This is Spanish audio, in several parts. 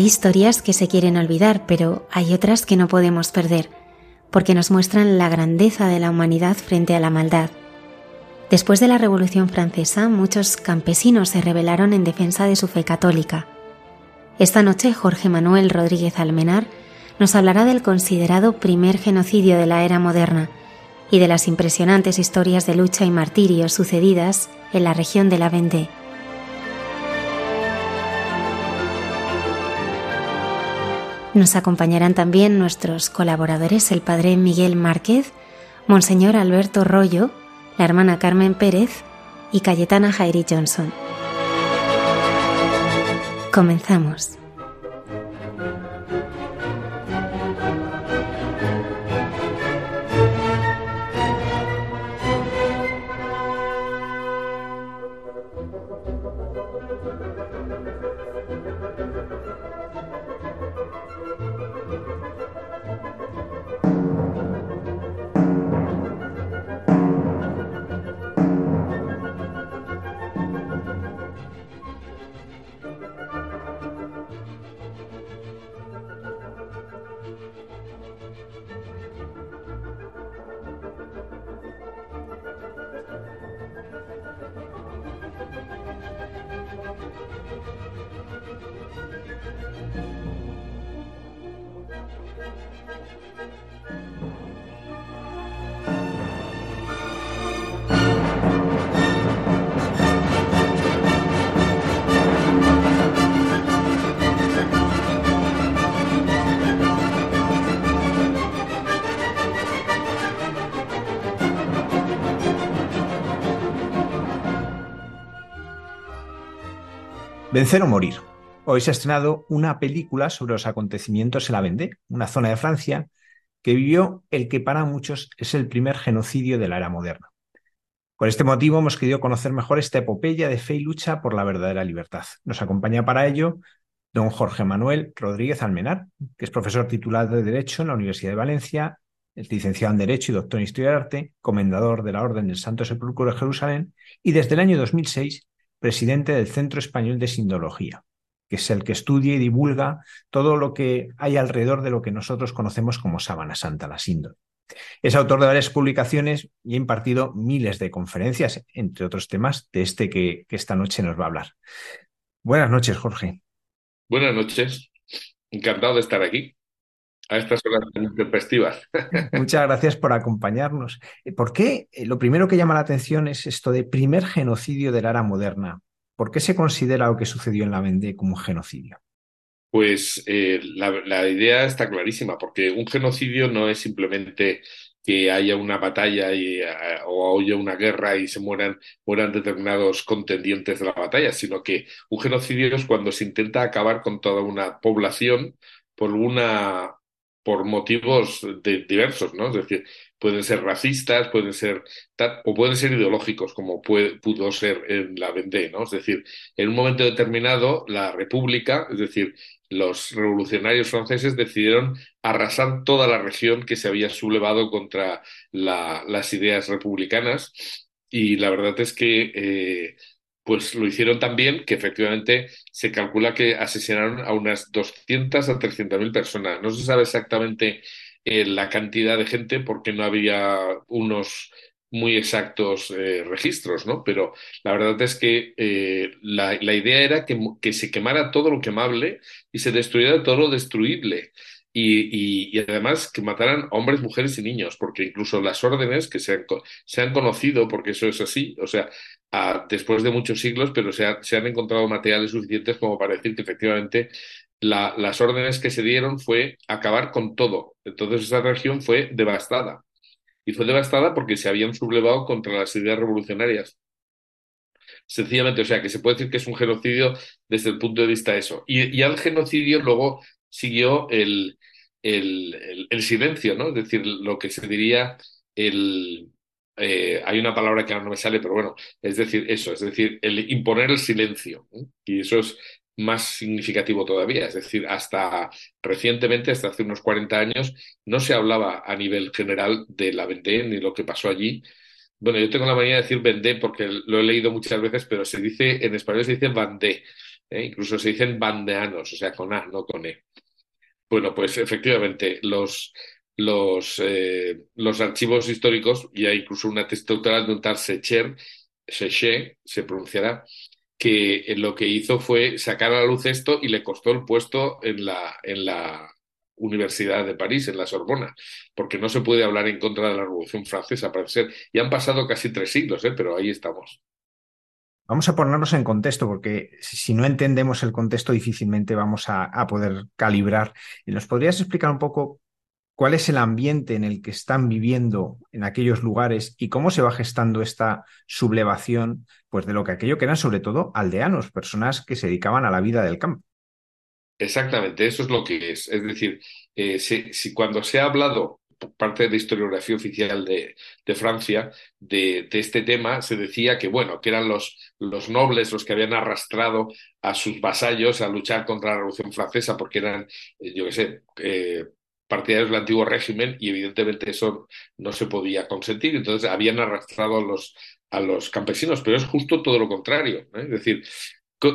Hay historias que se quieren olvidar, pero hay otras que no podemos perder, porque nos muestran la grandeza de la humanidad frente a la maldad. Después de la Revolución Francesa, muchos campesinos se rebelaron en defensa de su fe católica. Esta noche Jorge Manuel Rodríguez Almenar nos hablará del considerado primer genocidio de la era moderna y de las impresionantes historias de lucha y martirio sucedidas en la región de la Vendée. Nos acompañarán también nuestros colaboradores, el padre Miguel Márquez, Monseñor Alberto Rollo, la hermana Carmen Pérez y Cayetana Jairi Johnson. Comenzamos. Vencer o morir. Hoy se ha estrenado una película sobre los acontecimientos en la Vendée, una zona de Francia que vivió el que para muchos es el primer genocidio de la era moderna. Por este motivo hemos querido conocer mejor esta epopeya de fe y lucha por la verdadera libertad. Nos acompaña para ello don Jorge Manuel Rodríguez Almenar, que es profesor titular de Derecho en la Universidad de Valencia, es licenciado en Derecho y doctor en Historia del Arte, comendador de la Orden del Santo Sepulcro de Jerusalén y desde el año 2006 presidente del Centro Español de Sindología, que es el que estudia y divulga todo lo que hay alrededor de lo que nosotros conocemos como Sábana Santa, la síndole. Es autor de varias publicaciones y ha impartido miles de conferencias, entre otros temas, de este que, que esta noche nos va a hablar. Buenas noches, Jorge. Buenas noches. Encantado de estar aquí a estas horas festivas. Muchas gracias por acompañarnos. ¿Por qué eh, lo primero que llama la atención es esto de primer genocidio de la era moderna? ¿Por qué se considera lo que sucedió en la Vendée como un genocidio? Pues eh, la, la, idea está clarísima, porque un genocidio no es simplemente que haya una batalla y, uh, o haya una guerra y se mueran, mueran determinados contendientes de la batalla, sino que un genocidio es cuando se intenta acabar con toda una población por una por motivos de, diversos, ¿no? Es decir, pueden ser racistas, pueden ser o pueden ser ideológicos, como pudo ser en la Vendée, ¿no? Es decir, en un momento determinado la República, es decir, los revolucionarios franceses decidieron arrasar toda la región que se había sublevado contra la, las ideas republicanas y la verdad es que eh, pues lo hicieron tan bien que efectivamente se calcula que asesinaron a unas 200 a 300 mil personas. No se sabe exactamente eh, la cantidad de gente porque no había unos muy exactos eh, registros, ¿no? Pero la verdad es que eh, la, la idea era que, que se quemara todo lo quemable y se destruyera todo lo destruible. Y, y, y, además que mataran hombres, mujeres y niños, porque incluso las órdenes que se han, se han conocido, porque eso es así, o sea, después de muchos siglos, pero se, ha, se, han encontrado materiales suficientes como para decir que efectivamente la, las órdenes que se dieron fue acabar con todo. Entonces esa región fue devastada. Y fue devastada porque se habían sublevado contra las ideas revolucionarias. Sencillamente, o sea, que se puede decir que es un genocidio desde el punto de vista de eso. Y, al genocidio luego siguió el, el, silencio, ¿no? Es decir, lo que se diría el... Eh, hay una palabra que ahora no me sale, pero bueno, es decir, eso, es decir, el imponer el silencio. ¿eh? Y eso es más significativo todavía, es decir, hasta recientemente, hasta hace unos 40 años, no se hablaba a nivel general de la Vendée ni lo que pasó allí. Bueno, yo tengo la manía de decir Vendée porque lo he leído muchas veces, pero se dice, en español se dice Vendée, ¿eh? incluso se dicen bandeanos, o sea, con A, no con E. Bueno, pues efectivamente, los, los, eh, los archivos históricos, y hay incluso una tesis doctoral de un tal Secher, Seche, se pronunciará, que lo que hizo fue sacar a la luz esto y le costó el puesto en la, en la Universidad de París, en la Sorbona, porque no se puede hablar en contra de la Revolución Francesa, parece ser. Y han pasado casi tres siglos, ¿eh? pero ahí estamos. Vamos a ponernos en contexto, porque si no entendemos el contexto, difícilmente vamos a, a poder calibrar. ¿Nos podrías explicar un poco cuál es el ambiente en el que están viviendo en aquellos lugares y cómo se va gestando esta sublevación pues de lo que aquello que eran sobre todo aldeanos, personas que se dedicaban a la vida del campo. Exactamente, eso es lo que es. Es decir, eh, si, cuando se ha hablado por parte de la historiografía oficial de, Francia de, este tema, se decía que, bueno, que eran los, los nobles los que habían arrastrado a sus vasallos a luchar contra la Revolución Francesa porque eran, eh, yo qué sé, eh, partidarios del antiguo régimen y evidentemente eso no se podía consentir. Entonces habían arrastrado a los, a los campesinos, pero es justo todo lo contrario. Es decir,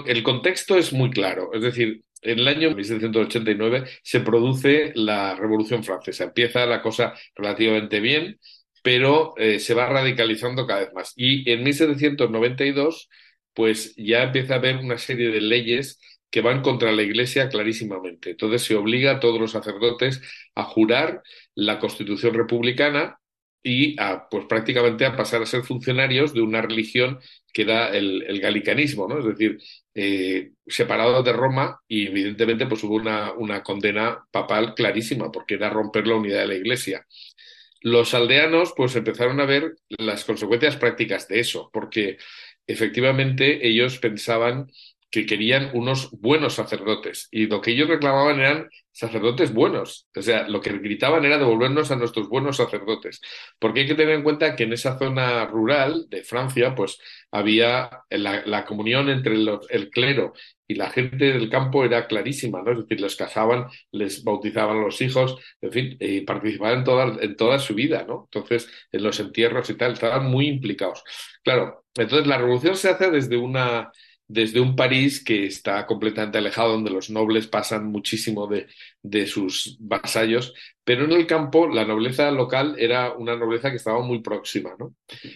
el contexto es muy claro. Es decir, en el año 1789 se produce la Revolución Francesa. Empieza la cosa relativamente bien, pero eh, se va radicalizando cada vez más. Y en 1792, pues ya empieza a haber una serie de leyes que van contra la Iglesia clarísimamente. Entonces se obliga a todos los sacerdotes a jurar la Constitución republicana y a, pues prácticamente a pasar a ser funcionarios de una religión que era el, el galicanismo, ¿no? Es decir, eh, separado de Roma y evidentemente pues hubo una, una condena papal clarísima porque era romper la unidad de la Iglesia. Los aldeanos pues empezaron a ver las consecuencias prácticas de eso, porque efectivamente ellos pensaban que querían unos buenos sacerdotes y lo que ellos reclamaban eran sacerdotes buenos. O sea, lo que gritaban era devolvernos a nuestros buenos sacerdotes. Porque hay que tener en cuenta que en esa zona rural de Francia, pues había la, comunión entre el clero y la gente del campo era clarísima, ¿no? Es decir, les casaban, les bautizaban a los hijos, en fin, y participaban en toda, en toda su vida, ¿no? Entonces, en los entierros y tal, estaban muy implicados. Claro, entonces la revolución se hace desde una desde un París que está completamente alejado, donde los nobles pasan muchísimo de, de, sus vasallos, pero en el campo la nobleza local era una nobleza que estaba muy próxima. ¿no?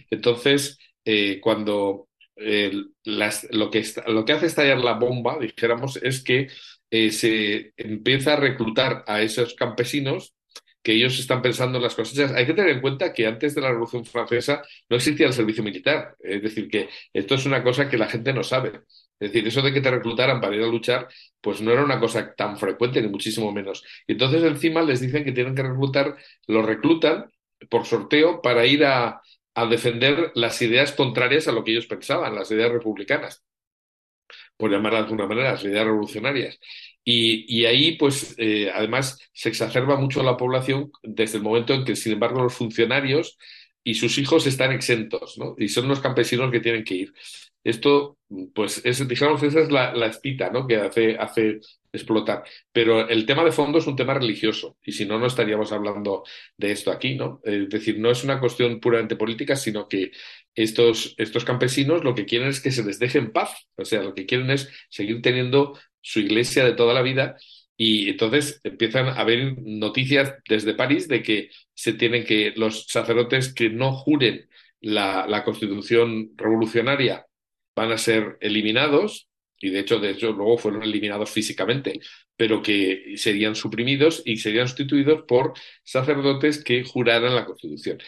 Entonces, eh, cuando eh, lo, que lo que hace estallar la bomba, dijéramos, es que eh, se empieza a reclutar a esos campesinos que ellos están pensando en las cosechas. Hay que tener en cuenta que antes de la Revolución Francesa no existía el servicio militar. Es decir, que esto es una cosa que la gente no sabe. Es decir, eso de que te reclutaran para ir a luchar, pues no era una cosa tan frecuente, ni muchísimo menos. Y entonces encima les dicen que tienen que reclutar, los reclutan por sorteo para ir a, a defender las ideas contrarias a lo que ellos pensaban, las ideas republicanas por llamarlas de alguna manera, las ideas revolucionarias. Y, ahí, pues, eh, además, se exacerba mucho la población desde el momento en que, sin embargo, los funcionarios y sus hijos están exentos, ¿no? Y son los campesinos que tienen que ir. Esto, pues, es, digamos, esa es la, la espita, ¿no? Que hace, hace explotar. Pero el tema de fondo es un tema religioso, y si no, no estaríamos hablando de esto aquí, ¿no? Es decir, no es una cuestión puramente política, sino que estos, estos campesinos lo que quieren es que se les deje en paz, o sea, lo que quieren es seguir teniendo su iglesia de toda la vida y entonces empiezan a haber noticias desde París de que se tienen que los sacerdotes que no juren la, constitución revolucionaria van a ser eliminados, y de hecho, de hecho, luego fueron eliminados físicamente, pero que serían suprimidos y serían sustituidos por sacerdotes que juraran la Constitución.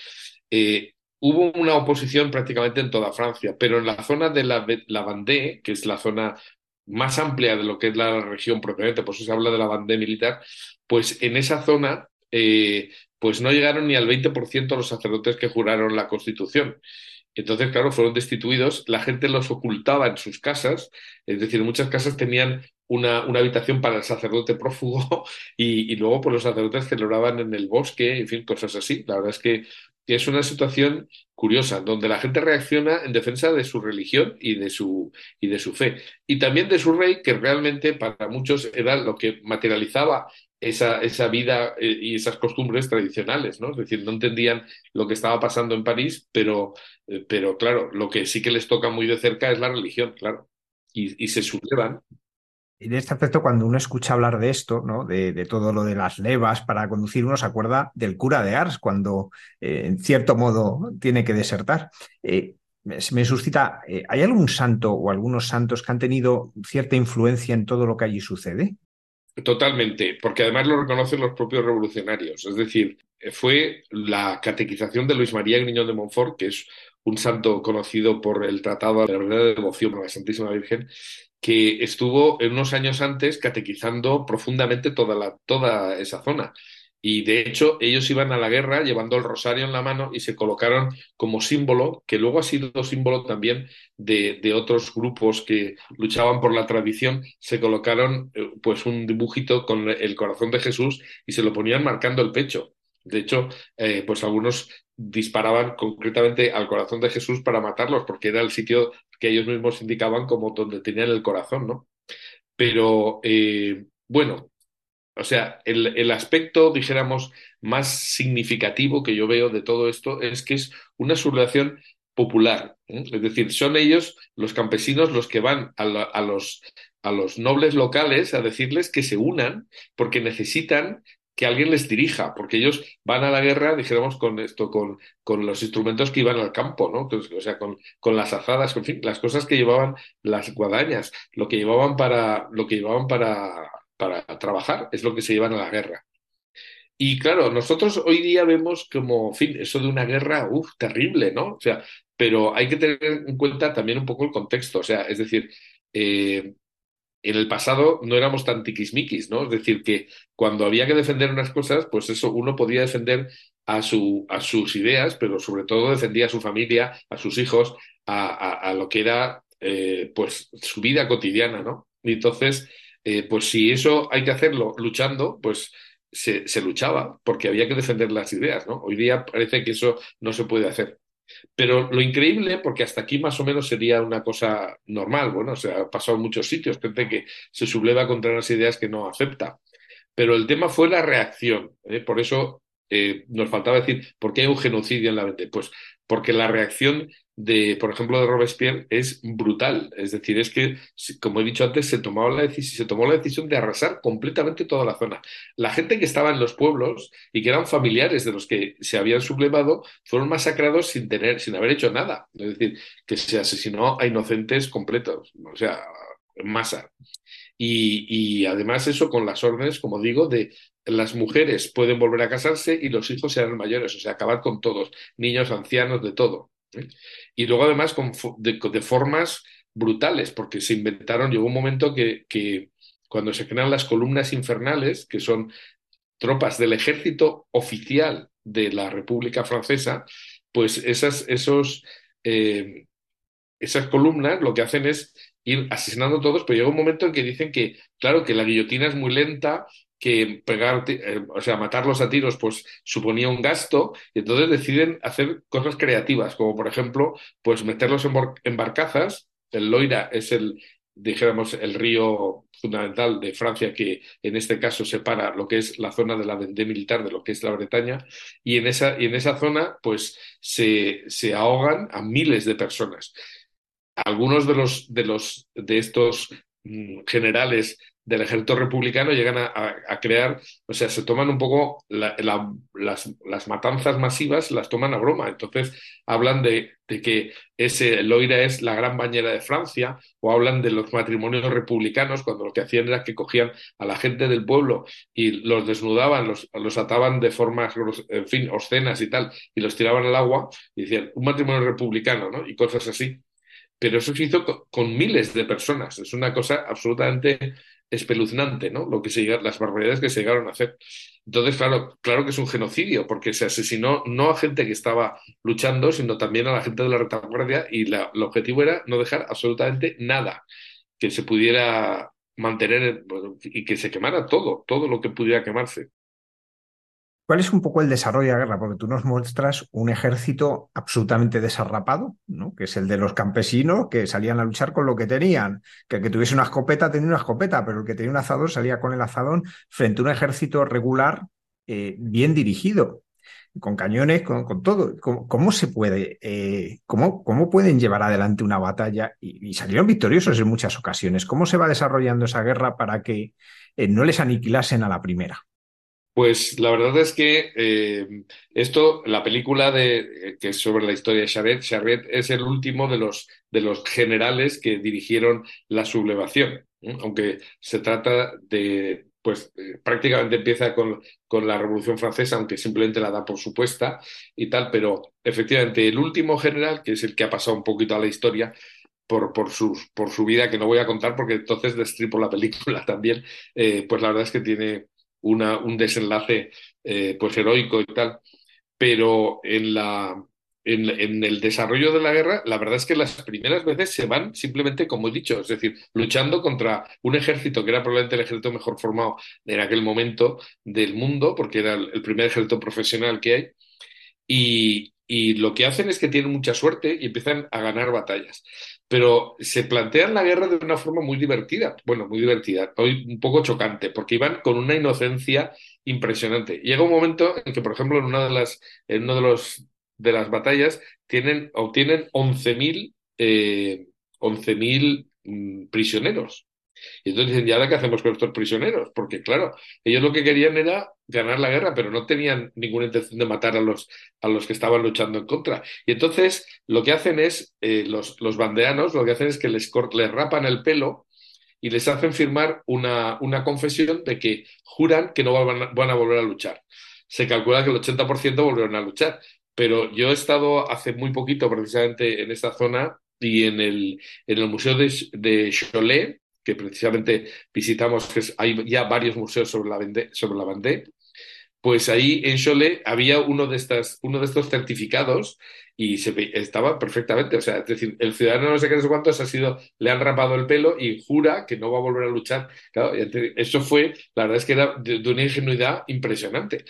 Eh, hubo una oposición prácticamente en toda Francia, pero en la zona de la, la Vendée, que es la zona más amplia de lo que es la región propiamente, por eso se habla de la Vendée militar, pues en esa zona eh, pues no llegaron ni al 20% los sacerdotes que juraron la Constitución. Entonces, claro, fueron destituidos, la gente los ocultaba en sus casas, es decir, muchas casas tenían una, una habitación para el sacerdote prófugo y, y, luego pues, los sacerdotes celebraban en el bosque, en fin, cosas así. La verdad es que es una situación curiosa, donde la gente reacciona en defensa de su religión y de su, y de su fe. Y también de su rey, que realmente para muchos era lo que materializaba esa, esa vida eh, y esas costumbres tradicionales, ¿no? Es decir, no entendían lo que estaba pasando en París, pero, eh, pero claro, lo que sí que les toca muy de cerca es la religión, claro, y, y se sublevan. En este aspecto, cuando uno escucha hablar de esto, ¿no? de, todo lo de las levas para conducir, uno se acuerda del cura de Ars, cuando eh, en cierto modo tiene que desertar. Eh, me suscita, eh, ¿hay algún santo o algunos santos que han tenido cierta influencia en todo lo que allí sucede? Totalmente, porque además lo reconocen los propios revolucionarios. Es decir, fue la catequización de Luis María Griñón de Montfort, que es un santo conocido por el Tratado de la Verdadera Devoción a la Santísima Virgen, que estuvo unos años antes catequizando profundamente toda, toda esa zona. Y de hecho, ellos iban a la guerra llevando el rosario en la mano y se colocaron como símbolo, que luego ha sido símbolo también de, de otros grupos que luchaban por la tradición, se colocaron pues un dibujito con el corazón de Jesús y se lo ponían marcando el pecho. De hecho, eh, pues algunos disparaban concretamente al corazón de Jesús para matarlos, porque era el sitio que ellos mismos indicaban como donde tenían el corazón, ¿no? Pero eh, bueno, o sea, el, el, aspecto, dijéramos, más significativo que yo veo de todo esto es que es una sublevación popular. ¿eh? Es decir, son ellos, los campesinos, los que van a, los, a los nobles locales a decirles que se unan porque necesitan que alguien les dirija, porque ellos van a la guerra, dijéramos, con esto, con, con los instrumentos que iban al campo, ¿no? Entonces, o sea, con, con las azadas, en fin, las cosas que llevaban las guadañas, lo que llevaban para, lo que llevaban para, para trabajar, es lo que se llevan a la guerra. Y claro, nosotros hoy día vemos como, fin, eso de una guerra, uff, terrible, ¿no? O sea, pero hay que tener en cuenta también un poco el contexto, o sea, es decir, eh, en el pasado no éramos tan tiquismiquis, ¿no? Es decir, que cuando había que defender unas cosas, pues eso uno podía defender a, su, a sus ideas, pero sobre todo defendía a su familia, a sus hijos, a, a, lo que era eh, pues su vida cotidiana, ¿no? Y entonces, eh, pues si eso hay que hacerlo luchando, pues se, se luchaba, porque había que defender las ideas, ¿no? Hoy día parece que eso no se puede hacer. Pero lo increíble, porque hasta aquí más o menos sería una cosa normal, bueno, o sea, ha pasado en muchos sitios, gente que se subleva contra unas ideas que no acepta. Pero el tema fue la reacción. ¿eh? Por eso eh, nos faltaba decir, ¿por qué hay un genocidio en la mente? Pues porque la reacción de, por ejemplo, de Robespierre es brutal. Es decir, es que, como he dicho antes, se, tomaba la se tomó la decisión de arrasar completamente toda la zona. La gente que estaba en los pueblos y que eran familiares de los que se habían sublevado fueron masacrados sin, tener, sin haber hecho nada. Es decir, que se asesinó a inocentes completos, o sea, en masa. Y, y además eso con las órdenes, como digo, de las mujeres pueden volver a casarse y los hijos serán mayores, o sea, acabar con todos, niños, ancianos, de todo. Y luego además de, formas brutales, porque se inventaron, llegó un momento que, que cuando se crean las columnas infernales, que son tropas del ejército oficial de la República Francesa, pues esas, esos, eh, esas columnas lo que hacen es ir asesinando a todos, pero llega un momento en que dicen que, claro, que la guillotina es muy lenta, que pegar, eh, o sea, matarlos a tiros, pues suponía un gasto, y entonces deciden hacer cosas creativas, como por ejemplo, pues meterlos en, en barcazas. El Loira es el, dijéramos, el río fundamental de Francia que en este caso separa lo que es la zona de la Vendée militar de lo que es la Bretaña, y en esa, y en esa zona, pues se, se ahogan a miles de personas algunos de los de los de estos mm, generales del ejército republicano llegan a, crear, o sea, se toman un poco la- la- las, matanzas masivas, las toman a broma. Entonces hablan de, de que ese Loira es la gran bañera de Francia, o hablan de los matrimonios republicanos, cuando lo que hacían era que cogían a la gente del pueblo y los desnudaban, los, los ataban de formas, en fin, obscenas y tal, y los tiraban al agua y decían, un matrimonio republicano, ¿no? Y cosas así. Pero eso se hizo co- con, miles de personas. Es una cosa absolutamente espeluznante, ¿no? Lo que se las barbaridades que se llegaron a hacer. Entonces, claro, claro que es un genocidio, porque se asesinó no a gente que estaba luchando, sino también a la gente de la retaguardia, y la- el objetivo era no dejar absolutamente nada que se pudiera mantener bueno, y que se quemara todo, todo lo que pudiera quemarse. ¿Cuál es un poco el desarrollo de la guerra? Porque tú nos muestras un ejército absolutamente desarrapado, ¿no? Que es el de los campesinos que salían a luchar con lo que tenían. Que el que tuviese una escopeta tenía una escopeta, pero el que tenía un azadón salía con el azadón frente a un ejército regular eh, bien dirigido, con cañones, con, todo. ¿Cómo, se puede, eh, cómo, cómo pueden llevar adelante una batalla? Y, y salieron victoriosos en muchas ocasiones. ¿Cómo se va desarrollando esa guerra para que eh, no les aniquilasen a la primera? Pues la verdad es que eh, esto, la película de, eh, que es sobre la historia de Charette, Charette es el último de los, de los generales que dirigieron la sublevación, aunque se trata de, pues eh, prácticamente empieza con, con la Revolución Francesa, aunque simplemente la da por supuesta y tal, pero efectivamente el último general, que es el que ha pasado un poquito a la historia, por, por, su, por su vida, que no voy a contar porque entonces destripo la película también, pues la verdad es que tiene una, un desenlace eh, pues heroico y tal, pero en la, en, en, el desarrollo de la guerra, la verdad es que las primeras veces se van simplemente, como he dicho, es decir, luchando contra un ejército que era probablemente el ejército mejor formado en aquel momento del mundo, porque era el, primer ejército profesional que hay, y, y lo que hacen es que tienen mucha suerte y empiezan a ganar batallas pero se plantean la guerra de una forma muy divertida, bueno, muy divertida, hoy un poco chocante, porque iban con una inocencia impresionante. Llega un momento en que, por ejemplo, en una de las, en uno de los de las batallas tienen, obtienen 11.000 eh, 11 mm, prisioneros. Y entonces dicen, ¿y ahora qué hacemos con estos prisioneros? Porque, claro, ellos lo que querían era ganar la guerra, pero no tenían ninguna intención de matar a los, a los que estaban luchando en contra. Y entonces lo que hacen es, eh, los, los bandeanos, lo que hacen es que les, les rapan el pelo y les hacen firmar una, una confesión de que juran que no van a, volver a luchar. Se calcula que el 80% volvieron a luchar. Pero yo he estado hace muy poquito precisamente en esta zona y en el, en el Museo de, de Cholet, que precisamente visitamos, que hay ya varios museos sobre la, Vendée, sobre la Vendée, pues ahí en Cholet había uno de, estas, uno de estos certificados y se estaba perfectamente, o sea, es decir, el ciudadano no sé qué no sé cuántos ha sido, le han rapado el pelo y jura que no va a volver a luchar. Eso fue, la verdad es que era de, de una ingenuidad impresionante.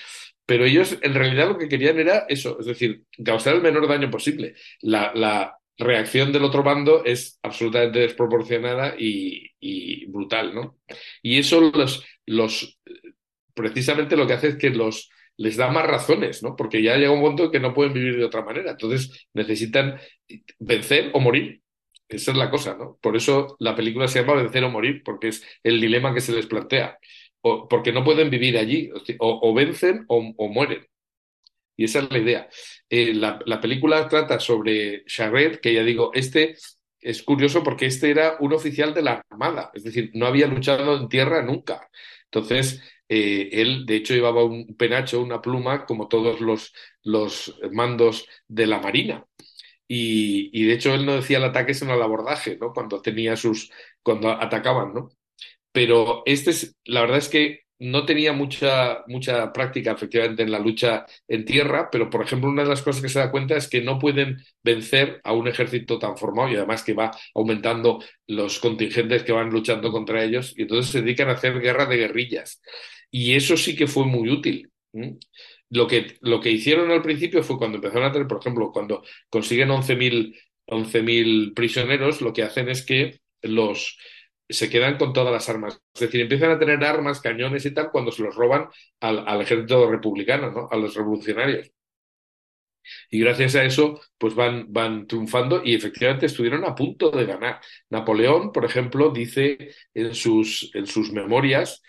Pero ellos en realidad lo que querían era eso, es decir, causar el menor daño posible. La, la reacción del otro bando es absolutamente desproporcionada y, brutal, ¿no? Y eso los, los, precisamente lo que hace es que los, les da más razones, ¿no? Porque ya llega un momento en que no pueden vivir de otra manera. Entonces necesitan vencer o morir. Esa es la cosa, ¿no? Por eso la película se llama Vencer o Morir, porque es el dilema que se les plantea. O, porque no pueden vivir allí. O, o vencen o, o, mueren. Y esa es la idea. Eh, la, la, película trata sobre Charette, que ya digo, este es curioso porque este era un oficial de la Armada, es decir, no había luchado en tierra nunca. Entonces, eh, él, de hecho, llevaba un penacho, una pluma, como todos los, los mandos de la Marina. Y, y, de hecho, él no decía el ataque, sino el abordaje, ¿no? Cuando tenía sus, cuando atacaban, ¿no? Pero este es, la verdad es que no tenía mucha, mucha práctica, efectivamente, en la lucha en tierra, pero, por ejemplo, una de las cosas que se da cuenta es que no pueden vencer a un ejército tan formado y además que va aumentando los contingentes que van luchando contra ellos y entonces se dedican a hacer guerra de guerrillas. Y eso sí que fue muy útil. Lo que, lo que hicieron al principio fue cuando empezaron a tener, por ejemplo, cuando consiguen 11.000 11 prisioneros, lo que hacen es que los se quedan con todas las armas. Es decir, empiezan a tener armas, cañones y tal cuando se los roban al, al ejército republicano, ¿no? a los revolucionarios. Y gracias a eso, pues van, van triunfando y efectivamente estuvieron a punto de ganar. Napoleón, por ejemplo, dice en sus, en sus memorias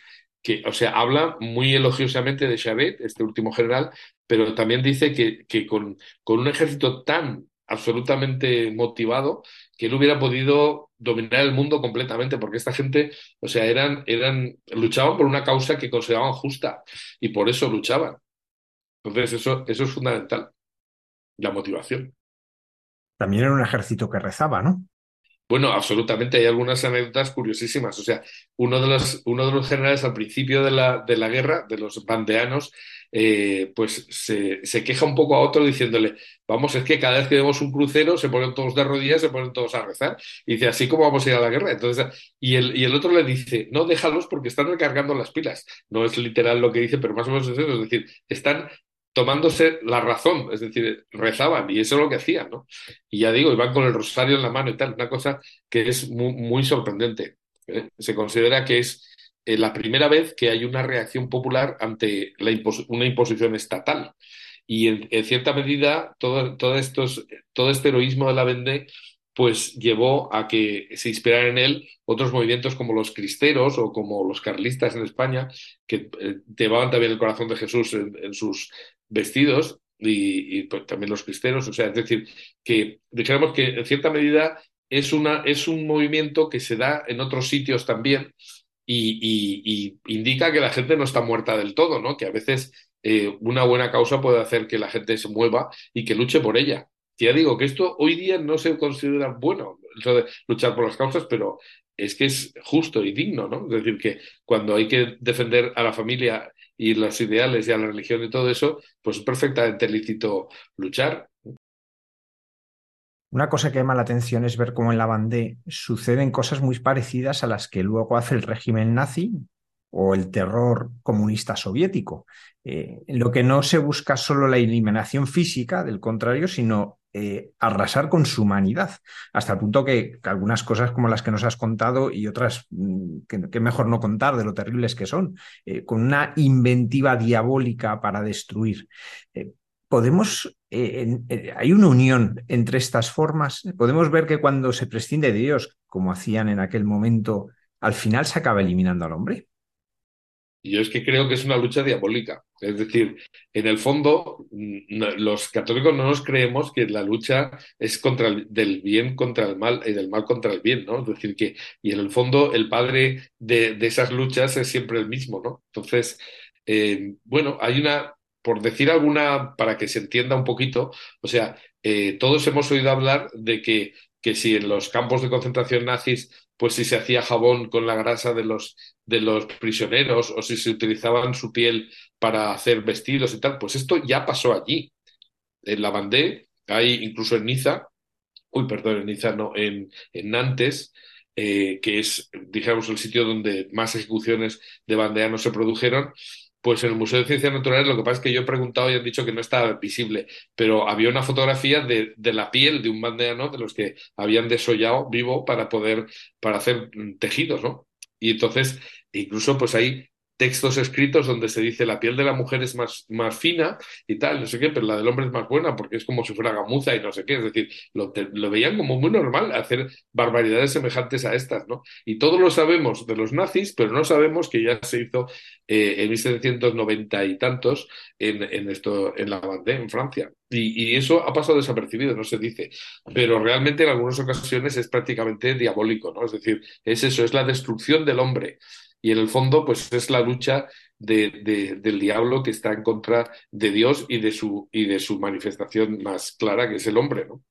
que, o sea, habla muy elogiosamente de Chabet, este último general, pero también dice que, que con, con un ejército tan absolutamente motivado que él hubiera podido dominar el mundo completamente, porque esta gente, o sea, eran, eran, luchaban por una causa que consideraban justa y por eso luchaban. Entonces, eso, eso es fundamental, la motivación. También era un ejército que rezaba, ¿no? Bueno, absolutamente, hay algunas anécdotas curiosísimas. O sea, uno de los, uno de los generales al principio de la, de la guerra, de los bandeanos, eh, pues se, se queja un poco a otro diciéndole, vamos, es que cada vez que vemos un crucero se ponen todos de rodillas, se ponen todos a rezar. Y dice, así como vamos a ir a la guerra. Entonces, y el, y el otro le dice, no, déjalos porque están recargando las pilas. No es literal lo que dice, pero más o menos es eso. Es decir, están tomándose la razón, es decir, rezaban y eso es lo que hacían, ¿no? Y ya digo, iban con el rosario en la mano y tal, una cosa que es muy, sorprendente. ¿eh? Se considera que es eh, la primera vez que hay una reacción popular ante una imposición estatal. Y en, cierta medida, todo, todo, estos, todo este heroísmo de la Vendée pues llevó a que se inspiraran en él otros movimientos como los cristeros o como los carlistas en España, que eh, llevaban también el corazón de Jesús en, sus vestidos y, y pues, también los cristeros. O sea, es decir, que dijéramos que en cierta medida es, una, es un movimiento que se da en otros sitios también y, indica que la gente no está muerta del todo, ¿no? Que a veces eh, una buena causa puede hacer que la gente se mueva y que luche por ella. Ya digo que esto hoy día no se considera bueno, eso de luchar por las causas, pero es que es justo y digno, ¿no? Es decir, que cuando hay que defender a la familia y los ideales y a la religión y todo eso, pues es perfectamente lícito luchar. Una cosa que llama la atención es ver cómo en la Vendée suceden cosas muy parecidas a las que luego hace el régimen nazi o el terror comunista soviético. Eh, en lo que no se busca solo la eliminación física del contrario, sino eh, arrasar con su humanidad, hasta el punto que, algunas cosas como las que nos has contado y otras mm, que, mejor no contar de lo terribles que son, eh, con una inventiva diabólica para destruir. Podemos, eh, hay una unión entre estas formas, podemos ver que cuando se prescinde de Dios, como hacían en aquel momento, al final se acaba eliminando al hombre. Yo es que creo que es una lucha diabólica. Es decir, en el fondo, los católicos no nos creemos que la lucha es contra el, del bien contra el mal y del mal contra el bien, ¿no? Es decir, que, y en el fondo, el padre de, esas luchas es siempre el mismo, ¿no? Entonces, eh, bueno, hay una, por decir alguna, para que se entienda un poquito, o sea, eh, todos hemos oído hablar de que, que si en los campos de concentración nazis pues si se hacía jabón con la grasa de los, de los prisioneros o si se utilizaban su piel para hacer vestidos y tal, pues esto ya pasó allí. En la Vendée, hay incluso en Niza, uy, perdón, en Niza no, en, en Nantes, eh, que es, digamos, el sitio donde más ejecuciones de bandeanos se produjeron, pues en el Museo de Ciencias Naturales lo que pasa es que yo he preguntado y han dicho que no estaba visible, pero había una fotografía de, de la piel de un bandeano de los que habían desollado vivo para poder, para hacer tejidos, ¿no? Y entonces, incluso pues hay textos escritos donde se dice la piel de la mujer es más, más fina y tal, no sé qué, pero la del hombre es más buena porque es como si fuera gamuza y no sé qué. Es decir, lo, lo veían como muy normal hacer barbaridades semejantes a estas, ¿no? Y todos lo sabemos de los nazis, pero no sabemos que ya se hizo eh, en 1790 y tantos en, en, esto, en la Vendée, en Francia. Y, y, eso ha pasado desapercibido, no se dice. Pero realmente en algunas ocasiones es prácticamente diabólico, ¿no? Es decir, es eso, es la destrucción del hombre y en el fondo pues es la lucha de, de, del diablo que está en contra de Dios y de su, y de su manifestación más clara, que es el hombre, ¿no?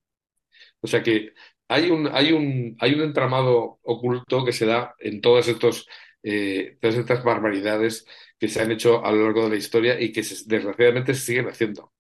O sea que hay un, hay un, hay un entramado oculto que se da en todas, estos, eh, todas estas barbaridades que se han hecho a lo largo de la historia y que desgraciadamente se siguen haciendo.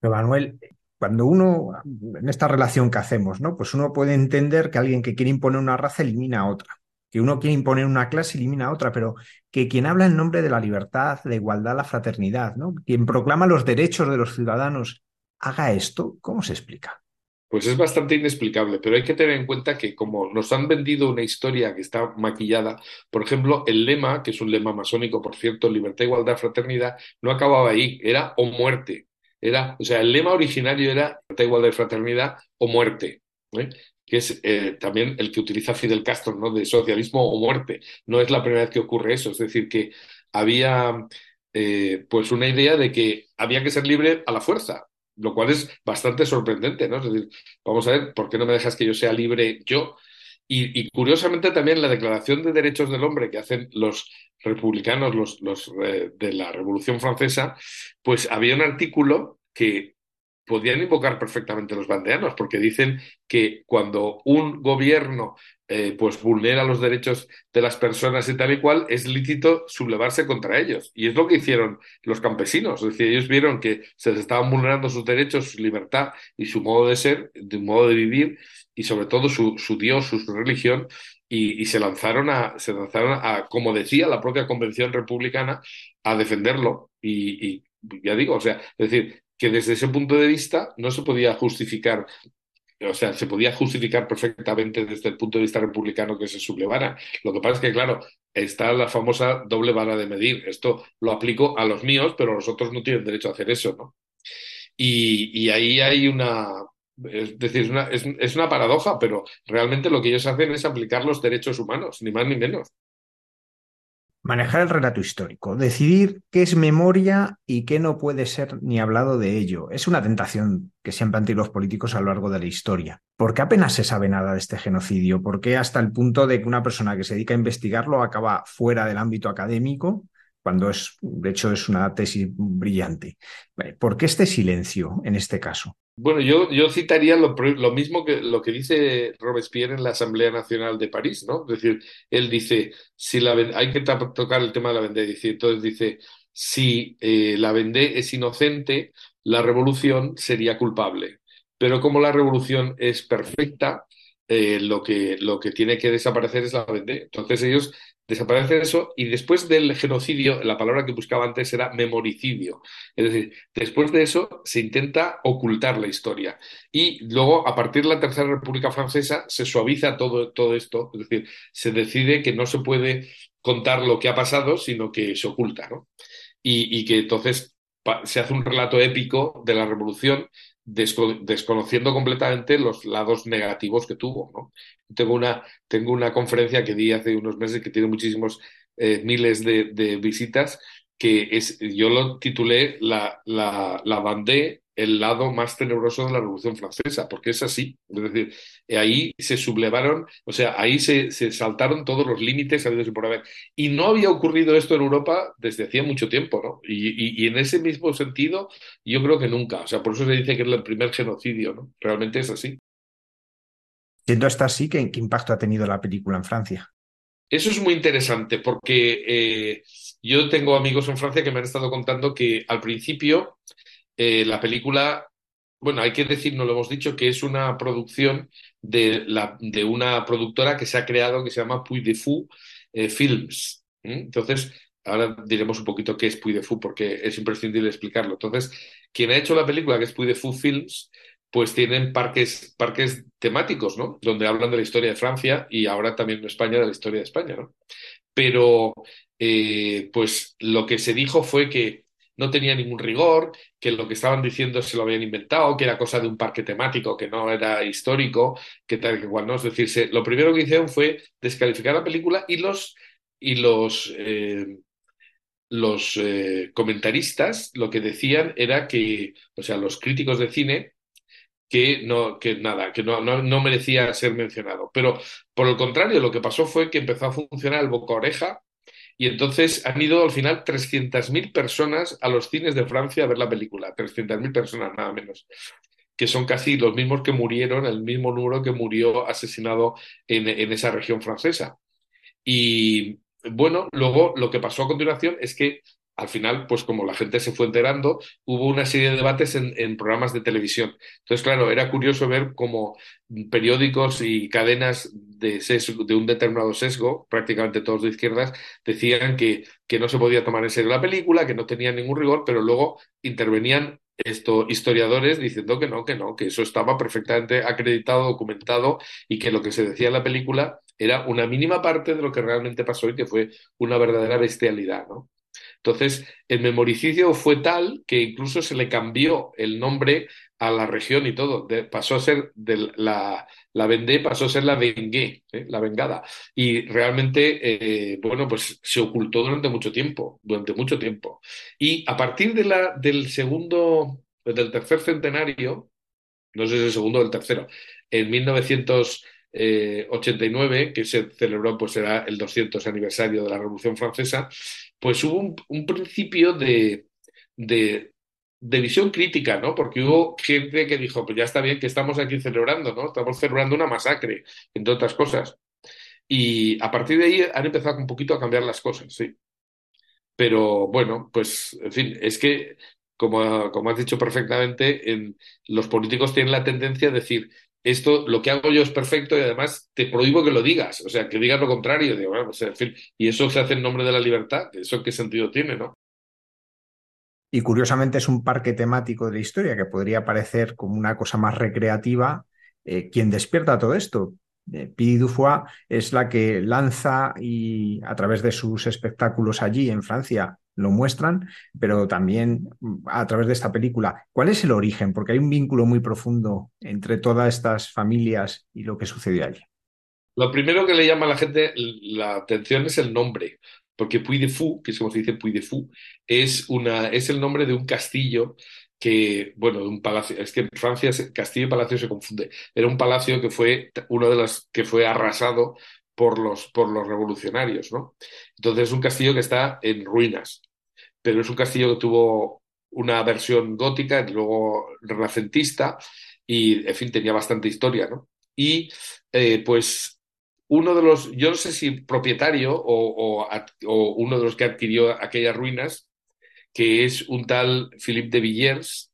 Pero Manuel, cuando uno, en esta relación que hacemos, ¿no? Pues uno puede entender que alguien que quiere imponer una raza elimina a otra que uno quiere imponer una clase elimina a otra, pero que quien habla en nombre de la libertad, la igualdad, la fraternidad, ¿no? quien proclama los derechos de los ciudadanos, haga esto, ¿cómo se explica? Pues es bastante inexplicable, pero hay que tener en cuenta que como nos han vendido una historia que está maquillada, por ejemplo, el lema, que es un lema masónico, por cierto, libertad, igualdad, fraternidad, no acababa ahí, era o muerte. Era, o sea, el lema originario era da igual de fraternidad o muerte, ¿eh? Que es eh, también el que utiliza Fidel Castro, ¿no? De socialismo o muerte. No es la primera vez que ocurre eso, es decir, que había eh, pues una idea de que había que ser libre a la fuerza, lo cual es bastante sorprendente, ¿no? Es decir, vamos a ver, ¿por qué no me dejas que yo sea libre yo? Y, curiosamente también la Declaración de Derechos del Hombre que hacen los republicanos, los, los eh, de la Revolución Francesa, pues había un artículo que podían invocar perfectamente los bandeanos, porque dicen que cuando un gobierno eh, pues vulnera los derechos de las personas y tal y cual, es lícito sublevarse contra ellos. Y es lo que hicieron los campesinos. Es decir, ellos vieron que se les estaban vulnerando sus derechos, su libertad y su modo de ser, de modo de vivir, y sobre todo su, su Dios, su, su religión, y, se lanzaron a, se lanzaron a, como decía la propia Convención Republicana, a defenderlo. Y ya digo, o sea, es decir, que desde ese punto de vista no se podía justificar o sea, se podía justificar perfectamente desde el punto de vista republicano que se sublevara. Lo que pasa es que, claro, está la famosa doble vara de medir. Esto lo aplico a los míos, pero los otros no tienen derecho a hacer eso, ¿no? Y, y ahí hay una, es decir, es es una paradoja, pero realmente lo que ellos hacen es aplicar los derechos humanos, ni más ni menos. Manejar el relato histórico, decidir qué es memoria y qué no puede ser ni hablado de ello. Es una tentación que siempre han tenido los políticos a lo largo de la historia. ¿Por qué apenas se sabe nada de este genocidio? ¿Por qué hasta el punto de que una persona que se dedica a investigarlo acaba fuera del ámbito académico? cuando es, de hecho, es una tesis brillante. ¿Por qué este silencio en este caso? Bueno, yo, yo citaría lo, lo, mismo que lo que dice Robespierre en la Asamblea Nacional de París, ¿no? Es decir, él dice, si la hay que tocar el tema de la Vendée, entonces dice, si eh, la Vendée es inocente, la revolución sería culpable. Pero como la revolución es perfecta, eh, lo, que, lo que tiene que desaparecer es la Vendée. Entonces ellos desaparece eso y después del genocidio, la palabra que buscaba antes era memoricidio. Es decir, después de eso se intenta ocultar la historia. Y luego, a partir de la Tercera República Francesa, se suaviza todo, todo esto. Es decir, se decide que no se puede contar lo que ha pasado, sino que se oculta. ¿no? Y, y que entonces se hace un relato épico de la revolución desconociendo completamente los lados negativos que tuvo. ¿no? Tengo, una, tengo una conferencia que di hace unos meses que tiene muchísimos eh, miles de, visitas, que es, yo lo titulé La, la, la Vendée, el lado más tenebroso de la Revolución Francesa, porque es así. Es decir, ahí se sublevaron, o sea, ahí se, se saltaron todos los límites habidos y por haber. Y no había ocurrido esto en Europa desde hacía mucho tiempo, ¿no? Y, y, y, en ese mismo sentido, yo creo que nunca. O sea, por eso se dice que es el primer genocidio, ¿no? Realmente es así. Siendo esto así, ¿qué, ¿qué, impacto ha tenido la película en Francia? Eso es muy interesante porque eh, yo tengo amigos en Francia que me han estado contando que al principio eh, la película, bueno, hay que decir, no lo hemos dicho, que es una producción de, la, de una productora que se ha creado que se llama Puy de Fou eh, Films. Entonces, ahora diremos un poquito qué es Puy de Fou porque es imprescindible explicarlo. Entonces, quien ha hecho la película, que es Puy de Fou Films, pues tienen parques, parques temáticos, ¿no? Donde hablan de la historia de Francia y ahora también en España de la historia de España, ¿no? Pero, eh, pues lo que se dijo fue que no tenía ningún rigor, que lo que estaban diciendo se lo habían inventado, que era cosa de un parque temático, que no era histórico, que tal que cual, ¿no? Es decir, se, lo primero que hicieron fue descalificar la película y los, y los, eh, los eh, comentaristas lo que decían era que, o sea, los críticos de cine, que no, que nada, que no, no, no merecía ser mencionado. Pero por el contrario, lo que pasó fue que empezó a funcionar el boca oreja y entonces han ido al final 300.000 personas a los cines de Francia a ver la película. 300.000 personas, nada menos. Que son casi los mismos que murieron, el mismo número que murió asesinado en, en esa región francesa. Y bueno, luego lo que pasó a continuación es que al final, pues como la gente se fue enterando, hubo una serie de debates en, programas de televisión. Entonces, claro, era curioso ver cómo periódicos y cadenas de un determinado sesgo, prácticamente todos de izquierdas, decían que, que no se podía tomar en serio la película, que no tenía ningún rigor, pero luego intervenían esto, historiadores diciendo que no, que no, que eso estaba perfectamente acreditado, documentado y que lo que se decía en la película era una mínima parte de lo que realmente pasó y que fue una verdadera bestialidad, ¿no? Entonces, el memoricidio fue tal que incluso se le cambió el nombre a la región y todo. Pasó a ser la, la Vendée, pasó a ser la Vengué, ¿eh? la Vengada. Y realmente, eh, bueno, pues se ocultó durante mucho tiempo, durante mucho tiempo. Y a partir de la, del segundo, del tercer centenario, no sé si el segundo o el tercero, en 1989, que se celebró, pues era el 200 aniversario de la Revolución Francesa, pues hubo un, principio de, de, de visión crítica, ¿no? Porque hubo gente que dijo, pues ya está bien que estamos aquí celebrando, ¿no? Estamos celebrando una masacre, entre otras cosas. Y a partir de ahí han empezado un poquito a cambiar las cosas, sí. Pero bueno, pues, en fin, es que, como, como has dicho perfectamente, en, los políticos tienen la tendencia a decir, esto, lo que hago yo es perfecto y además te prohíbo que lo digas, o sea, que digas lo contrario. Digo, bueno, pues, en fin, y eso se hace en nombre de la libertad, ¿eso qué sentido tiene, no? Y curiosamente es un parque temático de la historia que podría parecer como una cosa más recreativa. Eh, quien despierta todo esto, eh, Piri Dufoy, es la que lanza y a través de sus espectáculos allí en Francia lo muestran, pero también mm, a través de esta película. ¿Cuál es el origen? Porque hay un vínculo muy profundo entre todas estas familias y lo que sucedió allí. Lo primero que le llama a la gente la atención es el nombre, porque Puy de Fou, que es como se dice Puy de Fou, es, una, es el nombre de un castillo que, bueno, de un palacio, es que en Francia castillo y palacio se confunde. Era un palacio que fue uno de los que fue arrasado por los, por los revolucionarios, ¿no? Entonces es un castillo que está en ruinas, pero es un castillo que tuvo una versión gótica y luego renacentista y, en fin, tenía bastante historia, ¿no? Y eh, pues uno de los, yo no sé si propietario o, uno de los que adquirió aquellas ruinas, que es un tal Philippe de Villiers,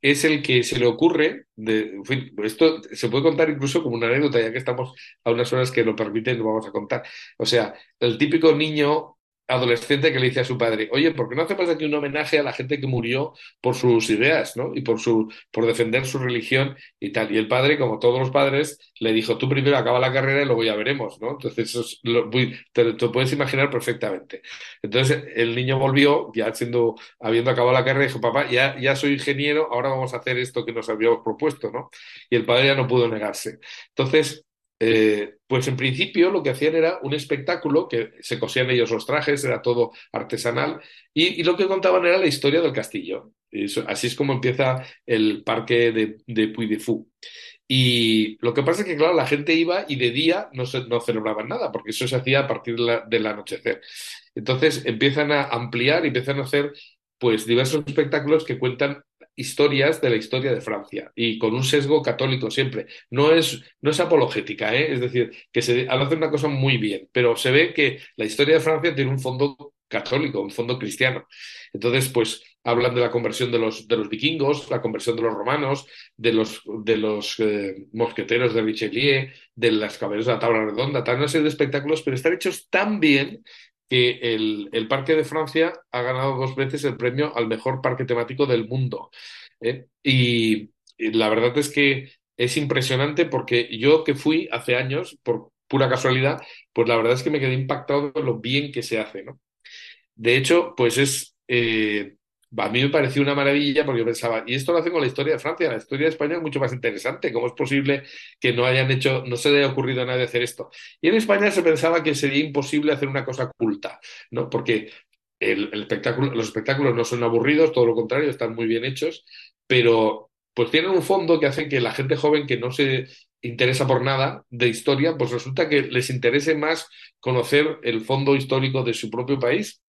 es el que se le ocurre, de, en fin, esto se puede contar incluso como una anécdota, ya que estamos a unas horas que lo permiten, lo vamos a contar. O sea, el típico niño adolescente que le dice a su padre, oye, ¿por qué no hacemos aquí un homenaje a la gente que murió por sus ideas, ¿no? Y por su, por defender su religión y tal. Y el padre, como todos los padres, le dijo, tú primero acaba la carrera y luego ya veremos, ¿no? Entonces, eso te, puedes imaginar perfectamente. Entonces, el niño volvió, ya siendo, habiendo acabado la carrera, dijo, papá, ya, ya soy ingeniero, ahora vamos a hacer esto que nos habíamos propuesto, ¿no? Y el padre ya no pudo negarse. Entonces, eh, pues en principio lo que hacían era un espectáculo que se cosían ellos los trajes, era todo artesanal, y, lo que contaban era la historia del castillo. Así es como empieza el parque de, de Puy de Fou. Y lo que pasa es que, claro, la gente iba y de día no, se, no celebraban nada, porque eso se hacía a partir de la- del anochecer. Entonces empiezan a ampliar y empiezan a hacer pues diversos espectáculos que cuentan historias de la historia de Francia y con un sesgo católico siempre. No es, no es apologética, ¿eh? Es decir, que se hace una cosa muy bien, pero se ve que la historia de Francia tiene un fondo católico, un fondo cristiano. Entonces, pues hablan de la conversión de los, de los vikingos, la conversión de los romanos, de los, de los eh, mosqueteros de Richelieu, de las caballeros de la tabla redonda, tal una serie de espectáculos, pero están hechos tan bien que el, el Parque de Francia ha ganado dos veces el premio al mejor parque temático del mundo. ¿eh? Y, la verdad es que es impresionante porque yo que fui hace años, por pura casualidad, pues la verdad es que me quedé impactado de lo bien que se hace, ¿no? De hecho, pues es, eh, a mí me pareció una maravilla porque yo pensaba, y esto lo hacen con la historia de Francia, la historia de España es mucho más interesante. ¿Cómo es posible que no hayan hecho, no se le haya ocurrido a nadie hacer esto? Y en España se pensaba que sería imposible hacer una cosa culta, ¿no? Porque el, espectáculo, los espectáculos no son aburridos, todo lo contrario, están muy bien hechos, pero pues tienen un fondo que hace que la gente joven que no se interesa por nada de historia, pues resulta que les interese más conocer el fondo histórico de su propio país.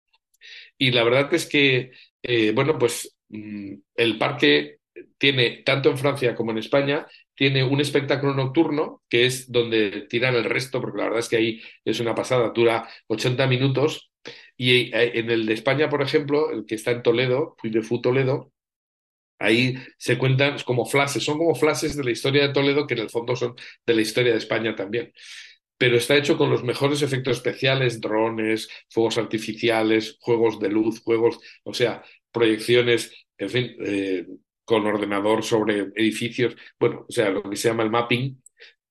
Y la verdad es que, eh, bueno, pues mm, el parque tiene, tanto en Francia como en España, tiene un espectáculo nocturno, que es donde tiran el resto, porque la verdad es que ahí es una pasada, dura 80 minutos. Y eh, en el de España, por ejemplo, el que está en Toledo, Puy de Fou Toledo, ahí se cuentan como flashes, son como flashes de la historia de Toledo, que en el fondo son de la historia de España también pero está hecho con los mejores efectos especiales, drones, fuegos artificiales, juegos de luz, juegos, o sea, proyecciones, en fin, eh, con ordenador sobre edificios, bueno, o sea, lo que se llama el mapping,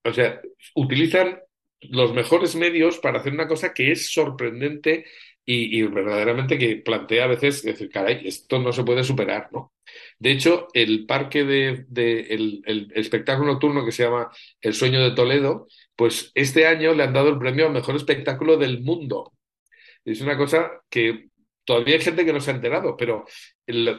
o sea, utilizan los mejores medios para hacer una cosa que es sorprendente y, verdaderamente que plantea a veces decir, caray, esto no se puede superar, ¿no? De hecho, el parque de, el, espectáculo nocturno que se llama El Sueño de Toledo, pues este año le han dado el premio al mejor espectáculo del mundo. Es una cosa que todavía hay gente que no se ha enterado, pero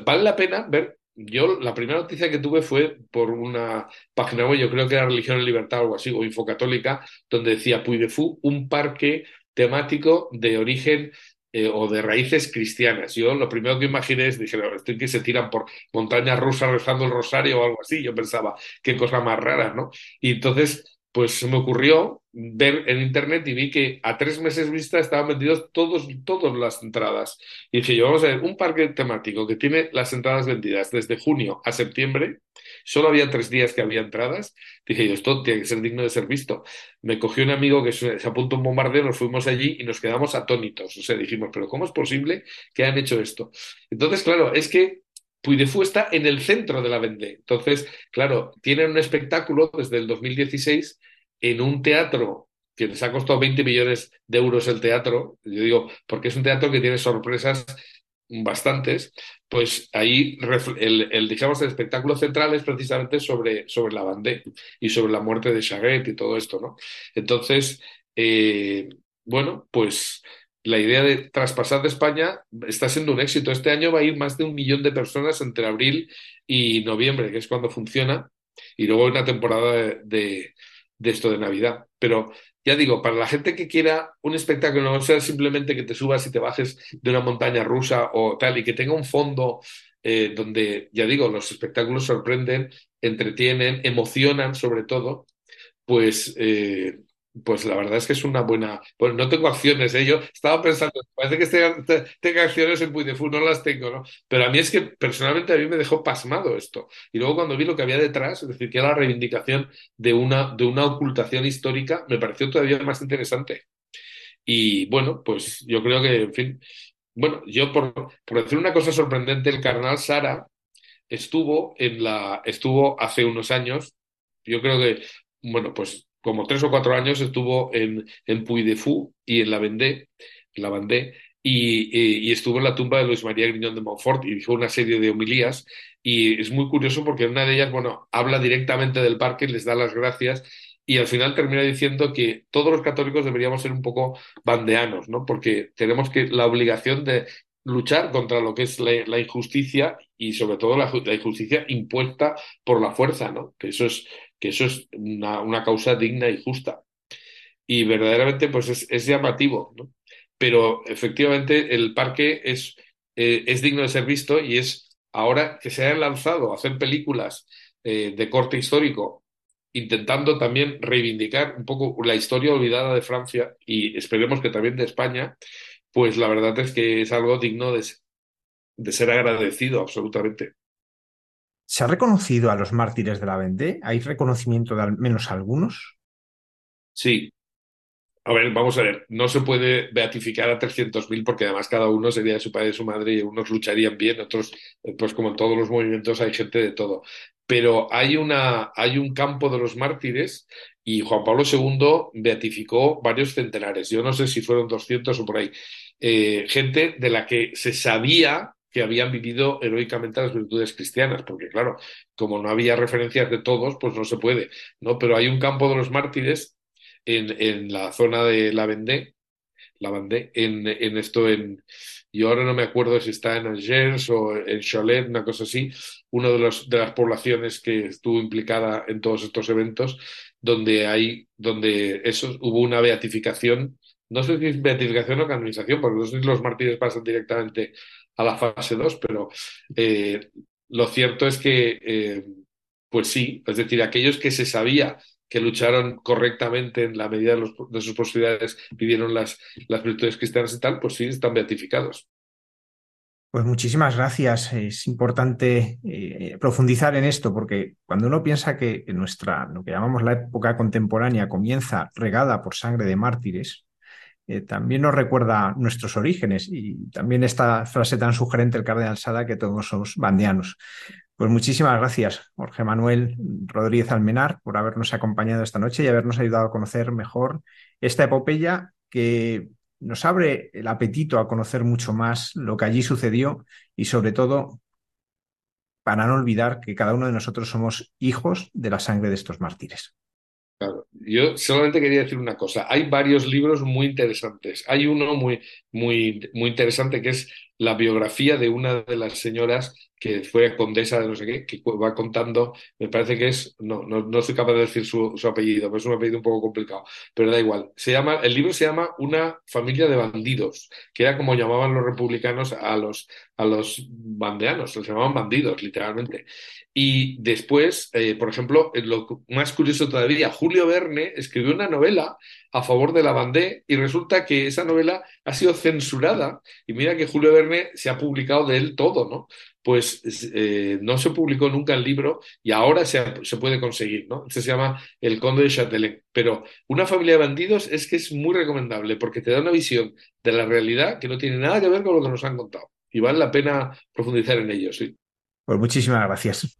vale la pena ver. Yo la primera noticia que tuve fue por una página web, yo creo que era Religión en Libertad o algo así, o Infocatólica, donde decía Puy de Fou, un parque temático de origen eh, o de raíces cristianas. Yo lo primero que imaginé es, dije, "No, estoy que se tiran por montañas rusas rezando el rosario o algo así. Yo pensaba, qué cosa más rara, ¿no? Y entonces, pues se me ocurrió ver en internet y vi que a tres meses vista estaban vendidos todos, todas las entradas. Y dije yo, vamos a ver, un parque temático que tiene las entradas vendidas desde junio a septiembre, solo había tres días que había entradas. Dije yo, esto tiene que ser digno de ser visto. Me cogió un amigo que se, apuntó un bombardeo, nos fuimos allí y nos quedamos atónitos. O sea, dijimos, pero ¿cómo es posible que hayan hecho esto? Entonces, claro, es que Puy de Fou está en el centro de la Vendée. Entonces, claro, tienen un espectáculo desde el 2016 en un teatro que les ha costado 20 millones de euros el teatro. Yo digo, porque es un teatro que tiene sorpresas bastantes, pues ahí el, el, digamos, el espectáculo central es precisamente sobre, sobre la Vendée y sobre la muerte de Chaguet y todo esto, ¿no? Entonces, eh, bueno, pues la idea de traspasar de España está siendo un éxito. Este año va a ir más de un millón de personas entre abril y noviembre, que es cuando funciona, y luego hay una temporada de, de esto de Navidad. Pero ya digo, para la gente que quiera un espectáculo, no sea simplemente que te subas y te bajes de una montaña rusa o tal, y que tenga un fondo eh, donde, ya digo, los espectáculos sorprenden, entretienen, emocionan sobre todo, pues, eh, pues la verdad es que es una buena. Bueno, no tengo acciones, ¿eh? Yo estaba pensando, parece que tenga, te- tenga acciones en Puy de Fou, no las tengo, ¿no? Pero a mí es que personalmente a mí me dejó pasmado esto. Y luego cuando vi lo que había detrás, es decir, que era la reivindicación de una, de una ocultación histórica, me pareció todavía más interesante. Y bueno, pues yo creo que, en fin, bueno, yo por, por decir una cosa sorprendente, el carnal Sara estuvo en la, estuvo hace unos años, yo creo que, bueno, pues como tres o cuatro años estuvo en, en Puy de Fou y en la Vendée, en la Vendée, y, estuvo en la tumba de Luis María Griñón de Montfort y dijo una serie de homilías y es muy curioso porque una de ellas, bueno, habla directamente del parque, les da las gracias y al final termina diciendo que todos los católicos deberíamos ser un poco bandeanos, ¿no? Porque tenemos que la obligación de luchar contra lo que es la, la injusticia y sobre todo la, la, injusticia impuesta por la fuerza, ¿no? Que eso es, que eso es una, una causa digna y justa. Y verdaderamente pues es, es llamativo, ¿no? Pero efectivamente el parque es, eh, es digno de ser visto y es ahora que se hayan lanzado a hacer películas eh, de corte histórico intentando también reivindicar un poco la historia olvidada de Francia y esperemos que también de España, pues la verdad es que es algo digno de, de ser agradecido, absolutamente. ¿Se ha reconocido a los mártires de la Vendée? ¿Hay reconocimiento de al menos algunos? Sí. A ver, vamos a ver, no se puede beatificar a 300.000 porque además cada uno sería de su padre y de su madre y unos lucharían bien, otros, pues como en todos los movimientos hay gente de todo. Pero hay, una, hay un campo de los mártires y Juan Pablo II beatificó varios centenares. Yo no sé si fueron 200 o por ahí. Eh, gente de la que se sabía que habían vivido heroicamente las virtudes cristianas, porque claro, como no había referencias de todos, pues no se puede, ¿no? Pero hay un campo de los mártires en, en la zona de la Vendée, la Vendée, en, en esto en, yo ahora no me acuerdo si está en Angers o en Cholet, una cosa así, una de, los, de las poblaciones que estuvo implicada en todos estos eventos, donde hay, donde eso, hubo una beatificación, no sé si es beatificación o canonización, porque no sé si los mártires pasan directamente a la fase 2, pero eh, lo cierto es que, eh, pues sí, es decir, aquellos que se sabía que lucharon correctamente en la medida de, los, de sus posibilidades, vivieron las, las, virtudes cristianas y tal, pues sí, están beatificados. Pues muchísimas gracias. Es importante eh, profundizar en esto porque cuando uno piensa que nuestra, lo que llamamos la época contemporánea comienza regada por sangre de mártires, eh, también nos recuerda nuestros orígenes y también esta frase tan sugerente del cardenal Sada que todos somos bandianos. Pues muchísimas gracias, Jorge Manuel Rodríguez Almenar, por habernos acompañado esta noche y habernos ayudado a conocer mejor esta epopeya que nos abre el apetito a conocer mucho más lo que allí sucedió y sobre todo para no olvidar que cada uno de nosotros somos hijos de la sangre de estos mártires. Yo solamente quería decir una cosa. Hay varios libros muy interesantes. Hay uno muy, muy, muy interesante que es la biografía de una de las señoras que fue condesa de no sé qué, que va contando, me parece que es, no, no, no soy capaz de decir su, su apellido, pero es un apellido un poco complicado, pero da igual. Se llama, el libro se llama Una familia de bandidos, que era como llamaban los republicanos a los, a los bandeanos, los llamaban bandidos, literalmente. Y después, eh, por ejemplo, lo más curioso todavía, Julio Verne escribió una novela a favor de la Bandé y resulta que esa novela ha sido censurada y mira que Julio Verne se ha publicado de él todo, ¿no? Pues eh, no se publicó nunca el libro y ahora se, se puede conseguir, ¿no? Este se llama El Conde de Châtelain. Pero Una familia de bandidos es que es muy recomendable porque te da una visión de la realidad que no tiene nada que ver con lo que nos han contado y vale la pena profundizar en ello, sí. Pues muchísimas gracias.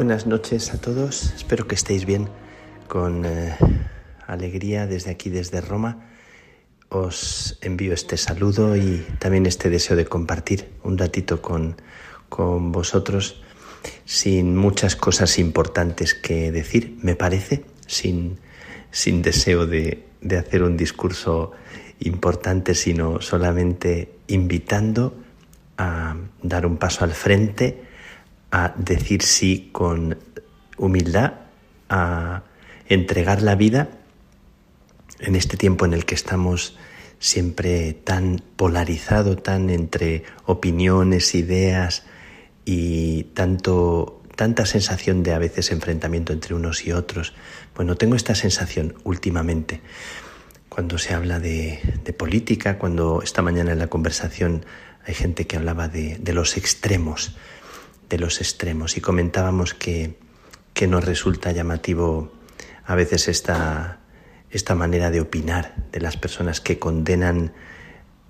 Buenas noches a todos, espero que estéis bien. Con eh, alegría desde aquí, desde Roma, os envío este saludo y también este deseo de compartir un ratito con, con vosotros sin muchas cosas importantes que decir, me parece, sin, sin deseo de, de hacer un discurso importante, sino solamente invitando a dar un paso al frente, a decir sí con humildad, a entregar la vida en este tiempo en el que estamos siempre tan polarizado, tan entre opiniones, ideas y tanto tanta sensación de a veces enfrentamiento entre unos y otros. Bueno, tengo esta sensación últimamente cuando se habla de, de política, cuando esta mañana en la conversación hay gente que hablaba de, de los extremos, de los extremos, y comentábamos que, que nos resulta llamativo a veces esta, esta manera de opinar de las personas que condenan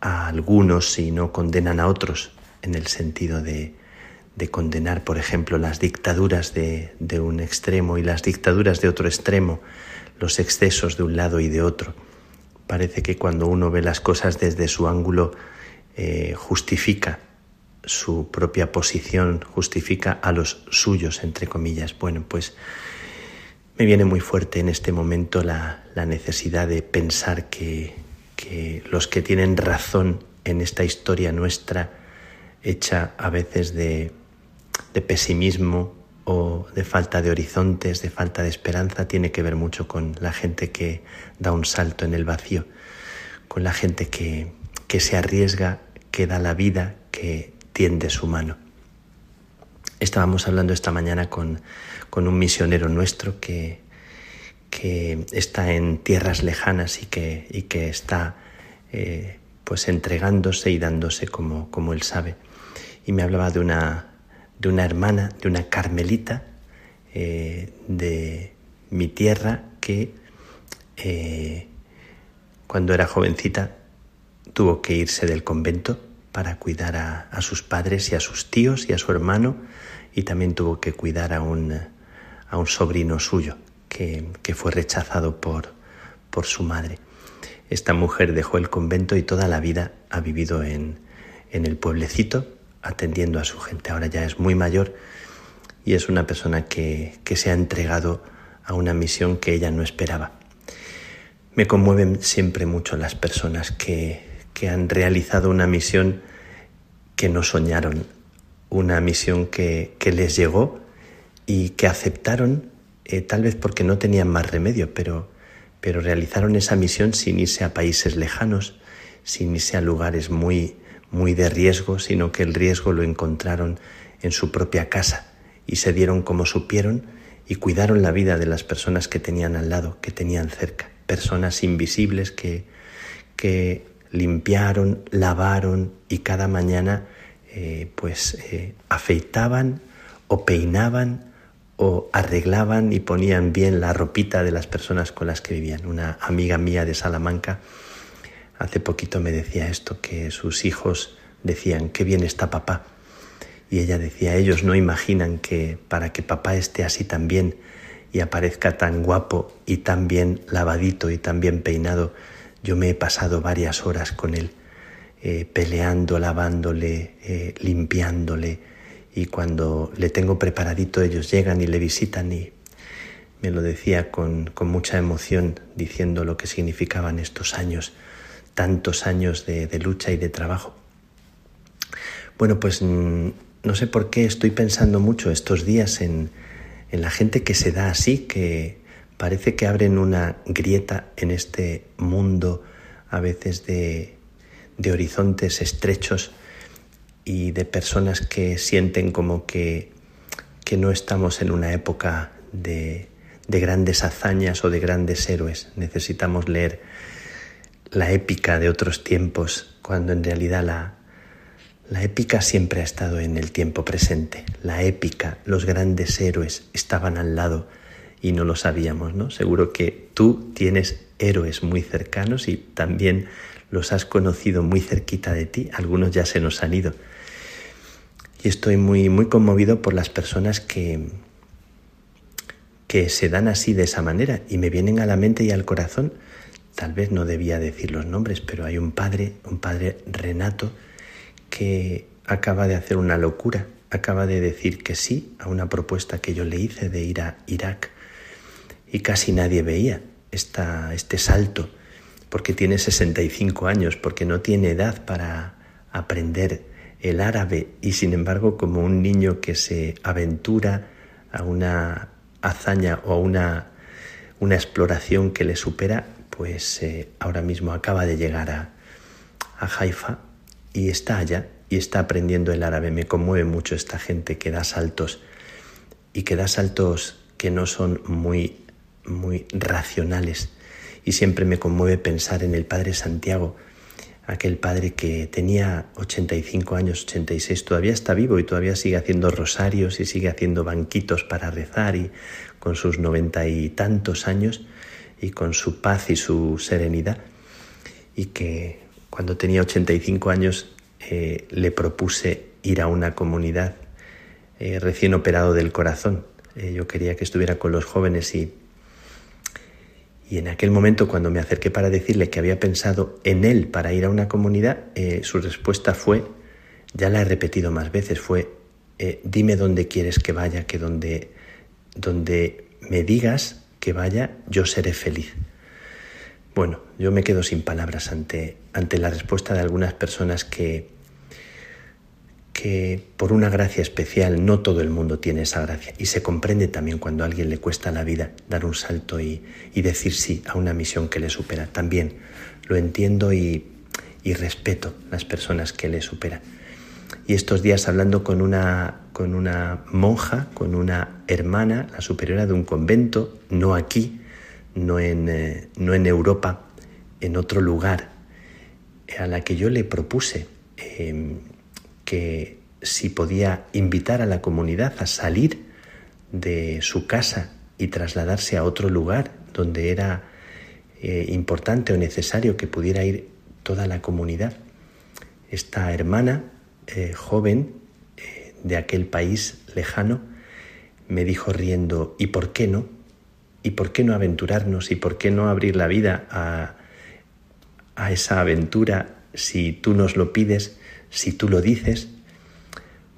a algunos y no condenan a otros, en el sentido de, de condenar, por ejemplo, las dictaduras de, de, un extremo y las dictaduras de otro extremo, los excesos de un lado y de otro. Parece que cuando uno ve las cosas desde su ángulo eh, justifica su propia posición, justifica a los suyos, entre comillas. Bueno, pues me viene muy fuerte en este momento la, la necesidad de pensar que, que los que tienen razón en esta historia nuestra, hecha a veces de, de pesimismo o de falta de horizontes, de falta de esperanza, tiene que ver mucho con la gente que da un salto en el vacío, con la gente que, que se arriesga, que da la vida, que tiende su mano. Estábamos hablando esta mañana con, con un misionero nuestro que, que, está en tierras lejanas y que, y que está eh, pues entregándose y dándose como, como él sabe. Y me hablaba de una, de una hermana, de una carmelita eh, de mi tierra que eh, cuando era jovencita tuvo que irse del convento para cuidar a, sus padres y a sus tíos y a su hermano y también tuvo que cuidar a un, a un sobrino suyo que, que fue rechazado por, por su madre. Esta mujer dejó el convento y toda la vida ha vivido en, en el pueblecito atendiendo a su gente. Ahora ya es muy mayor y es una persona que, que se ha entregado a una misión que ella no esperaba. Me conmueven siempre mucho las personas que, que han realizado una misión que no soñaron, una misión que, que les llegó y que aceptaron, eh, tal vez porque no tenían más remedio, pero, pero realizaron esa misión sin irse a países lejanos, sin irse a lugares muy, muy de riesgo, sino que el riesgo lo encontraron en su propia casa y se dieron como supieron y cuidaron la vida de las personas que tenían al lado, que tenían cerca, personas invisibles que, que limpiaron, lavaron y cada mañana eh, pues eh, afeitaban o peinaban o arreglaban y ponían bien la ropita de las personas con las que vivían. Una amiga mía de Salamanca hace poquito me decía esto, que sus hijos decían, qué bien está papá. Y ella decía, ellos no imaginan que para que papá esté así tan bien y aparezca tan guapo y tan bien lavadito y tan bien peinado, yo me he pasado varias horas con él, eh, peleando, lavándole, eh, limpiándole, y cuando le tengo preparadito ellos llegan y le visitan y me lo decía con, con mucha emoción, diciendo lo que significaban estos años tantos años de, de lucha y de trabajo. Bueno, pues mm, no sé por qué estoy pensando mucho estos días en, en la gente que se da así, que parece que abren una grieta en este mundo a veces de, de horizontes estrechos y de personas que sienten como que, que no estamos en una época de, de grandes hazañas o de grandes héroes. Necesitamos leer la épica de otros tiempos, cuando en realidad la, la épica siempre ha estado en el tiempo presente. La épica, los grandes héroes estaban al lado y no lo sabíamos, ¿no? Seguro que tú tienes héroes muy cercanos y también los has conocido muy cerquita de ti. Algunos ya se nos han ido. Y estoy muy, muy conmovido por las personas que, que se dan así de esa manera y me vienen a la mente y al corazón tal vez no debía decir los nombres, pero hay un padre, un padre Renato, que acaba de hacer una locura, acaba de decir que sí a una propuesta que yo le hice de ir a Irak y casi nadie veía esta, este salto, porque tiene 65 años, porque no tiene edad para aprender el árabe y sin embargo como un niño que se aventura a una hazaña o a una, una exploración que le supera, pues eh, ahora mismo acaba de llegar a, a Haifa y está allá y está aprendiendo el árabe. Me conmueve mucho esta gente que da saltos y que da saltos que no son muy, muy racionales. Y siempre me conmueve pensar en el Padre Santiago, aquel padre que tenía 85 años, 86, todavía está vivo y todavía sigue haciendo rosarios y sigue haciendo banquitos para rezar y con sus noventa y tantos años y con su paz y su serenidad y que cuando tenía 85 años eh, le propuse ir a una comunidad eh, recién operado del corazón. Eh, yo quería que estuviera con los jóvenes y, y en aquel momento cuando me acerqué para decirle que había pensado en él para ir a una comunidad, su respuesta fue, ya la he repetido más veces, fue, dime dónde quieres que vaya, que donde, donde me digas que vaya, yo seré feliz. Bueno, yo me quedo sin palabras ante, ante la respuesta de algunas personas que, que por una gracia especial no todo el mundo tiene esa gracia y se comprende también cuando a alguien le cuesta la vida dar un salto y, y decir sí a una misión que le supera. También lo entiendo y, y respeto las personas que le superan. Y estos días hablando con una, con una monja, con una hermana, la superiora de un convento, no aquí, no en, eh, no en Europa, en otro lugar, a la que yo le propuse eh, que si podía invitar a la comunidad a salir de su casa y trasladarse a otro lugar donde era eh, importante o necesario que pudiera ir toda la comunidad. Esta hermana eh, joven eh, de aquel país lejano me dijo riendo, ¿y por qué no? ¿Y por qué no aventurarnos? ¿Y por qué no abrir la vida a, a esa aventura si tú nos lo pides, si tú lo dices?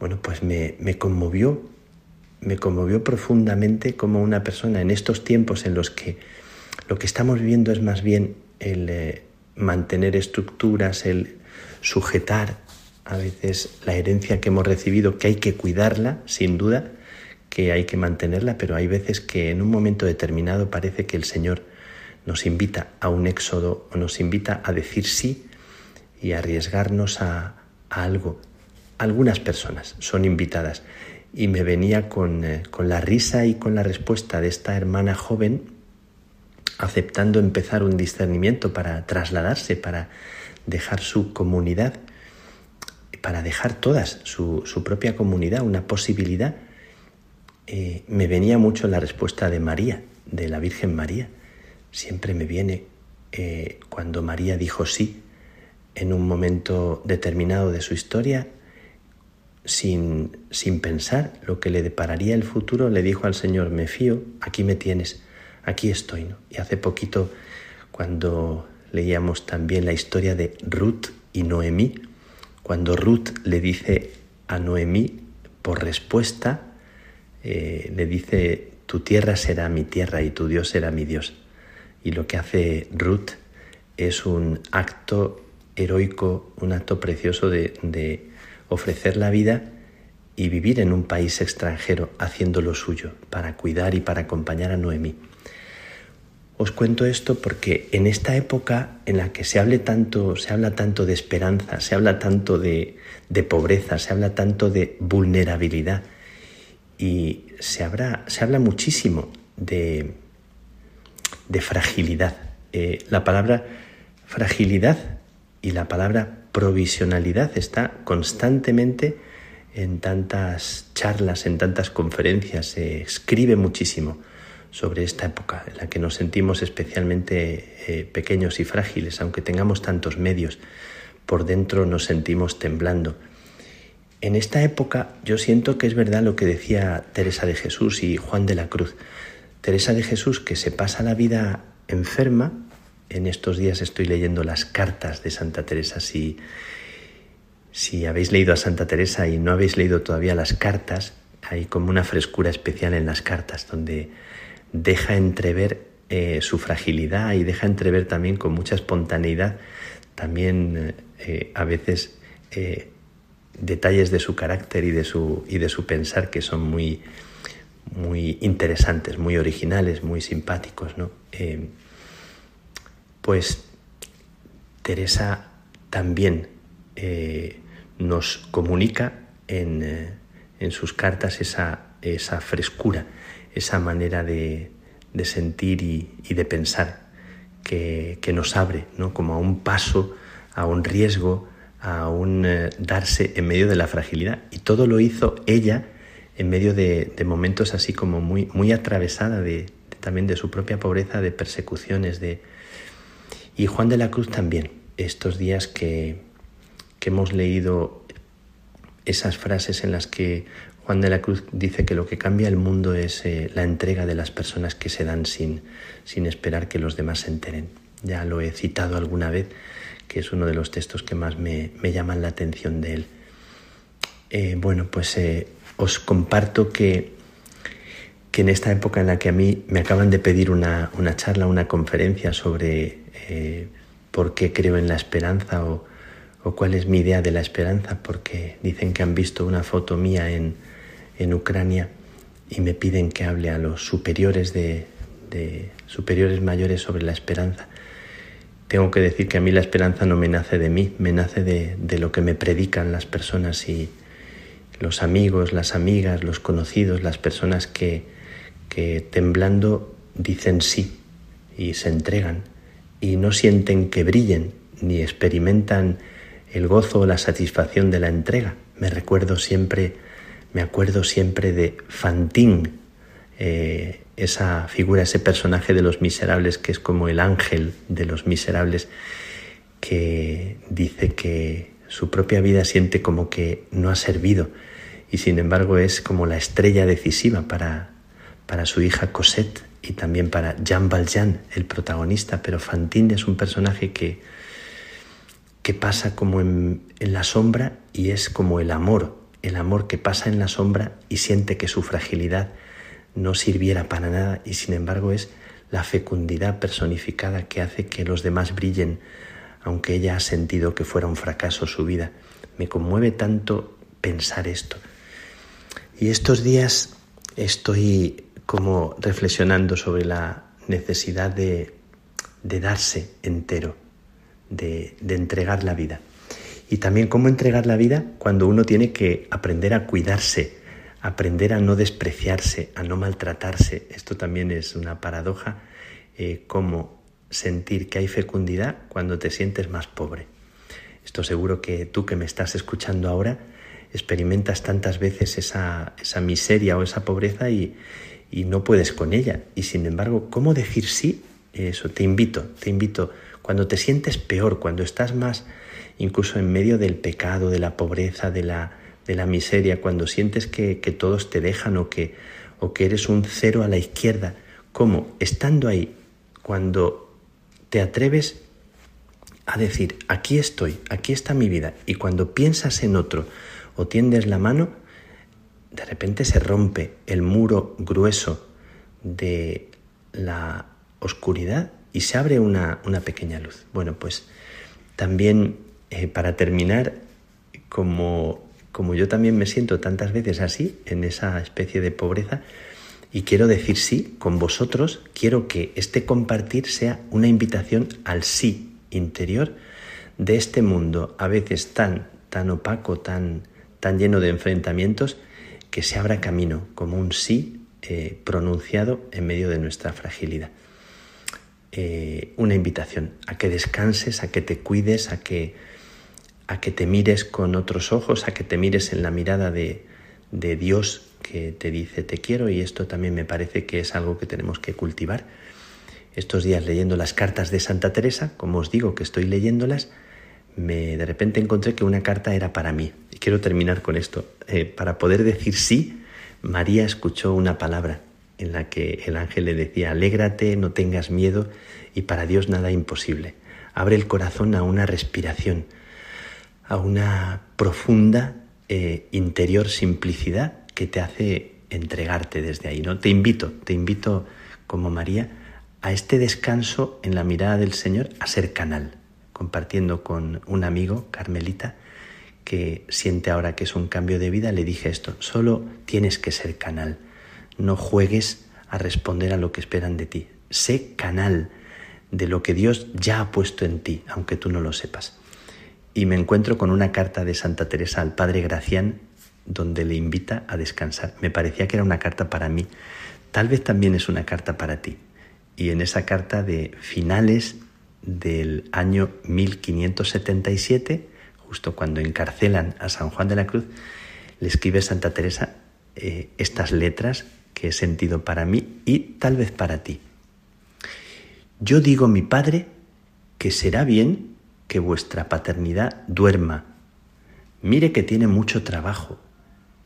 Bueno, pues me, me conmovió, me conmovió profundamente como una persona en estos tiempos en los que lo que estamos viviendo es más bien el eh, mantener estructuras, el sujetar a veces la herencia que hemos recibido, que hay que cuidarla, sin duda, que hay que mantenerla, pero hay veces que en un momento determinado parece que el Señor nos invita a un éxodo o nos invita a decir sí y a arriesgarnos a, a algo. Algunas personas son invitadas y me venía con, eh, con la risa y con la respuesta de esta hermana joven aceptando empezar un discernimiento para trasladarse, para dejar su comunidad, para dejar todas su, su propia comunidad, una posibilidad, eh, me venía mucho la respuesta de María, de la Virgen María. Siempre me viene eh, cuando María dijo sí en un momento determinado de su historia, sin, sin pensar lo que le depararía el futuro, le dijo al Señor, me fío, aquí me tienes, aquí estoy. Y hace poquito, cuando leíamos también la historia de Ruth y Noemí, cuando Ruth le dice a Noemí, por respuesta, eh, le dice, tu tierra será mi tierra y tu Dios será mi Dios. Y lo que hace Ruth es un acto heroico, un acto precioso de, ofrecer la vida y vivir en un país extranjero haciendo lo suyo para cuidar y para acompañar a Noemí. Os cuento esto porque en esta época en la que se, hable tanto, se habla tanto de esperanza, se habla tanto de, de pobreza, se habla tanto de vulnerabilidad y se, habrá, se habla muchísimo de, de fragilidad. Eh, la palabra fragilidad y la palabra provisionalidad está constantemente en tantas charlas, en tantas conferencias, se escribe muchísimo sobre esta época en la que nos sentimos especialmente eh, pequeños y frágiles, aunque tengamos tantos medios, por dentro nos sentimos temblando. En esta época yo siento que es verdad lo que decía Teresa de Jesús y Juan de la Cruz. Teresa de Jesús que se pasa la vida enferma, en estos días estoy leyendo las cartas de Santa Teresa, si, si habéis leído a Santa Teresa y no habéis leído todavía las cartas, hay como una frescura especial en las cartas donde deja entrever eh, su fragilidad y deja entrever también con mucha espontaneidad también eh, a veces eh, detalles de su carácter y de su, y de su pensar que son muy, muy interesantes, muy originales, muy simpáticos. ¿no? Pues Teresa también nos comunica en, en sus cartas esa esa frescura, esa manera de, de sentir y, de pensar que, que, nos abre, ¿no? como a un paso, a un riesgo, a un eh, darse en medio de la fragilidad. Y todo lo hizo ella en medio de, momentos así como muy, muy atravesada de, también de su propia pobreza, de persecuciones, de... Y Juan de la Cruz también, estos días que, que hemos leído esas frases en las que Juan de la Cruz dice que lo que cambia el mundo es eh, la entrega de las personas que se dan sin, sin esperar que los demás se enteren. Ya lo he citado alguna vez, que es uno de los textos que más me, me llaman la atención de él. Eh, bueno, pues eh, os comparto que, que en esta época en la que a mí me acaban de pedir una, una charla, una conferencia sobre eh, por qué creo en la esperanza o, o cuál es mi idea de la esperanza, porque dicen que han visto una foto mía en, en Ucrania y me piden que hable a los superiores de, de, superiores mayores sobre la esperanza. Tengo que decir que a mí la esperanza no me nace de mí, me nace de, de lo que me predican las personas y los amigos, las amigas, los conocidos, las personas que, que temblando dicen sí y se entregan y no sienten que brillen ni experimentan el gozo o la satisfacción de la entrega. Me recuerdo siempre, me acuerdo siempre de Fantín, eh, esa figura, ese personaje de los miserables que es como el ángel de los miserables, que dice que su propia vida siente como que no ha servido y sin embargo es como la estrella decisiva para, para su hija Cosette y también para Jean Valjean, el protagonista, pero Fantine es un personaje que, que pasa como en, en, la sombra y es como el amor, el amor que pasa en la sombra y siente que su fragilidad no sirviera para nada y sin embargo es la fecundidad personificada que hace que los demás brillen, aunque ella ha sentido que fuera un fracaso su vida. Me conmueve tanto pensar esto. Y estos días estoy como reflexionando sobre la necesidad de, de darse entero, de, de, entregar la vida. Y también cómo entregar la vida cuando uno tiene que aprender a cuidarse, aprender a no despreciarse, a no maltratarse. Esto también es una paradoja, eh, cómo sentir que hay fecundidad cuando te sientes más pobre. Esto seguro que tú que me estás escuchando ahora experimentas tantas veces esa, esa miseria o esa pobreza y, y no puedes con ella. Y sin embargo, ¿cómo decir sí? Eso, te invito, te invito. Cuando te sientes peor, cuando estás más incluso en medio del pecado, de la pobreza, de la, de la miseria, cuando sientes que, que todos te dejan o que, o que eres un cero a la izquierda, ¿cómo? Estando ahí, cuando te atreves a decir, aquí estoy, aquí está mi vida, y cuando piensas en otro o tiendes la mano, de repente se rompe el muro grueso de la oscuridad y se abre una, una pequeña luz. Bueno, pues también eh, para terminar, como, como yo también me siento tantas veces así, en esa especie de pobreza, y quiero decir sí con vosotros, quiero que este compartir sea una invitación al sí interior de este mundo a veces tan, tan opaco, tan, tan lleno de enfrentamientos, que se abra camino como un sí eh, pronunciado en medio de nuestra fragilidad. Eh, una invitación a que descanses, a que te cuides, a que, a que te mires con otros ojos, a que te mires en la mirada de, de Dios que te dice te quiero y esto también me parece que es algo que tenemos que cultivar. Estos días leyendo las cartas de Santa Teresa, como os digo que estoy leyéndolas, me de repente encontré que una carta era para mí. Quiero terminar con esto. Eh, para poder decir sí, María escuchó una palabra en la que el ángel le decía, alégrate, no tengas miedo, y para Dios nada imposible. Abre el corazón a una respiración, a una profunda eh, interior simplicidad que te hace entregarte desde ahí. ¿no? Te invito, te invito como María a este descanso en la mirada del Señor, a ser canal compartiendo con un amigo, Carmelita, que siente ahora que es un cambio de vida, le dije esto, solo tienes que ser canal, no juegues a responder a lo que esperan de ti, sé canal de lo que Dios ya ha puesto en ti, aunque tú no lo sepas. Y me encuentro con una carta de Santa Teresa al Padre Gracián donde le invita a descansar. Me parecía que era una carta para mí. Tal vez también es una carta para ti. Y en esa carta de finales del año 1577, justo cuando encarcelan a San Juan de la Cruz, le escribe Santa Teresa eh, estas letras que he sentido para mí y tal vez para ti. Yo digo, mi Padre, que será bien que vuestra paternidad duerma. Mire que tiene mucho trabajo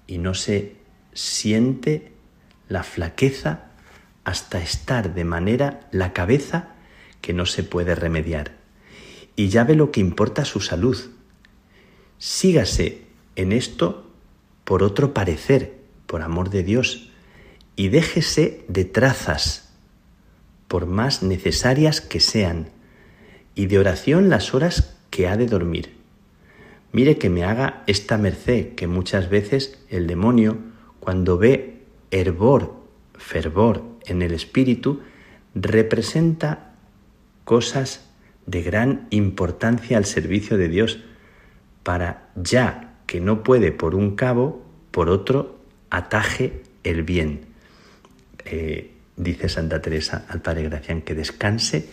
y no se siente la flaqueza hasta estar de manera la cabeza que no se puede remediar. Y ya ve lo que importa su salud. Sígase en esto por otro parecer, por amor de Dios, y déjese de trazas, por más necesarias que sean, y de oración las horas que ha de dormir. Mire que me haga esta merced que muchas veces el demonio, cuando ve hervor, fervor en el espíritu, representa cosas de gran importancia al servicio de Dios, para ya que no puede por un cabo, por otro ataje el bien. Eh, dice Santa Teresa al Padre Gracián que descanse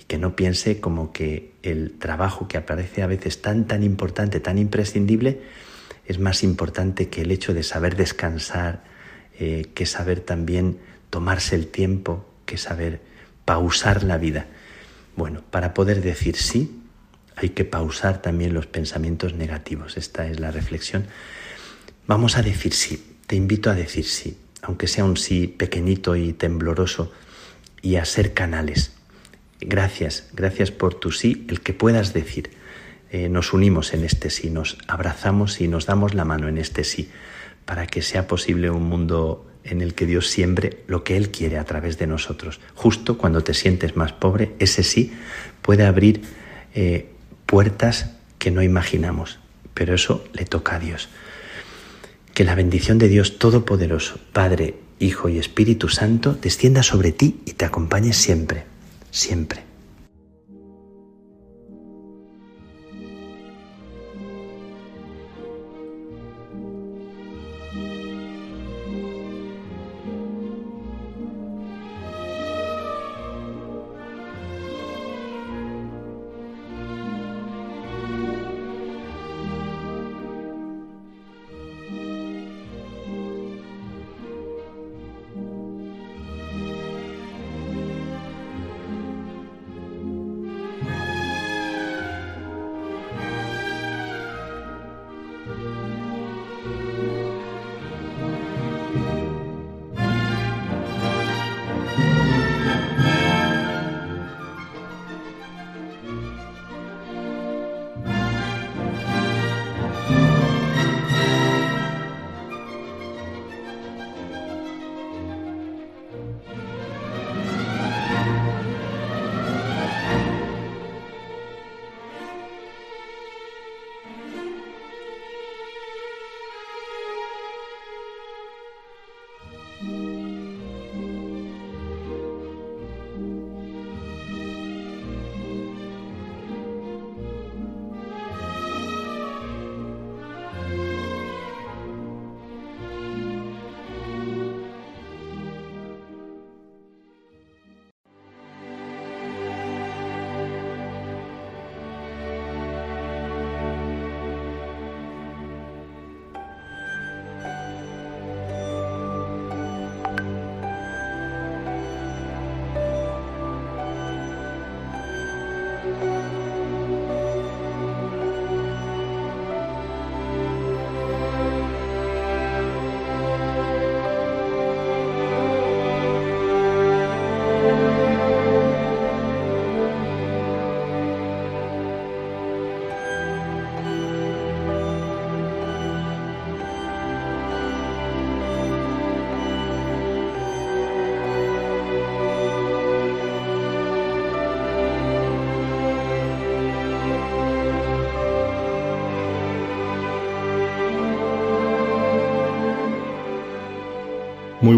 y que no piense como que el trabajo que aparece a veces tan tan importante, tan imprescindible, es más importante que el hecho de saber descansar, eh, que saber también tomarse el tiempo, que saber pausar la vida. Bueno, para poder decir sí, hay que pausar también los pensamientos negativos. Esta es la reflexión. Vamos a decir sí. Te invito a decir sí, aunque sea un sí pequeñito y tembloroso, y a ser canales. Gracias, gracias por tu sí, el que puedas decir. Eh, nos unimos en este sí, nos abrazamos y nos damos la mano en este sí, para que sea posible un mundo en el que Dios siembre lo que Él quiere a través de nosotros. Justo cuando te sientes más pobre, ese sí puede abrir eh, puertas que no imaginamos, pero eso le toca a Dios. Que la bendición de Dios Todopoderoso, Padre, Hijo y Espíritu Santo, descienda sobre ti y te acompañe siempre, siempre.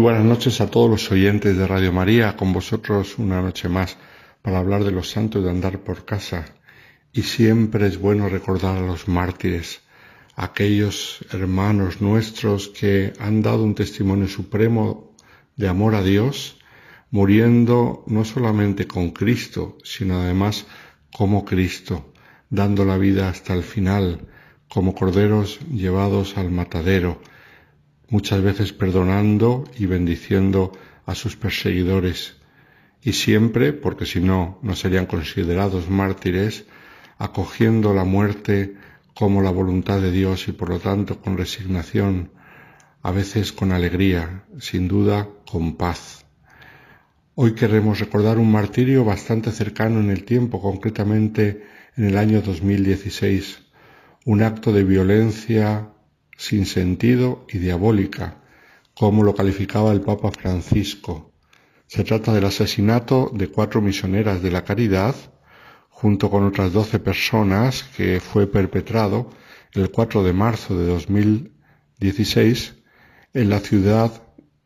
Buenas noches a todos los oyentes de Radio María, con vosotros una noche más para hablar de los santos de andar por casa. Y siempre es bueno recordar a los mártires, aquellos hermanos nuestros que han dado un testimonio supremo de amor a Dios, muriendo no solamente con Cristo, sino además como Cristo, dando la vida hasta el final, como corderos llevados al matadero, muchas veces perdonando y bendiciendo a sus perseguidores, y siempre, porque si no, no serían considerados mártires, acogiendo la muerte como la voluntad de Dios y por lo tanto con resignación, a veces con alegría, sin duda con paz. Hoy queremos recordar un martirio bastante cercano en el tiempo, concretamente en el año 2016, un acto de violencia sin sentido y diabólica, como lo calificaba el Papa Francisco. Se trata del asesinato de cuatro misioneras de la caridad, junto con otras doce personas, que fue perpetrado el 4 de marzo de 2016 en la ciudad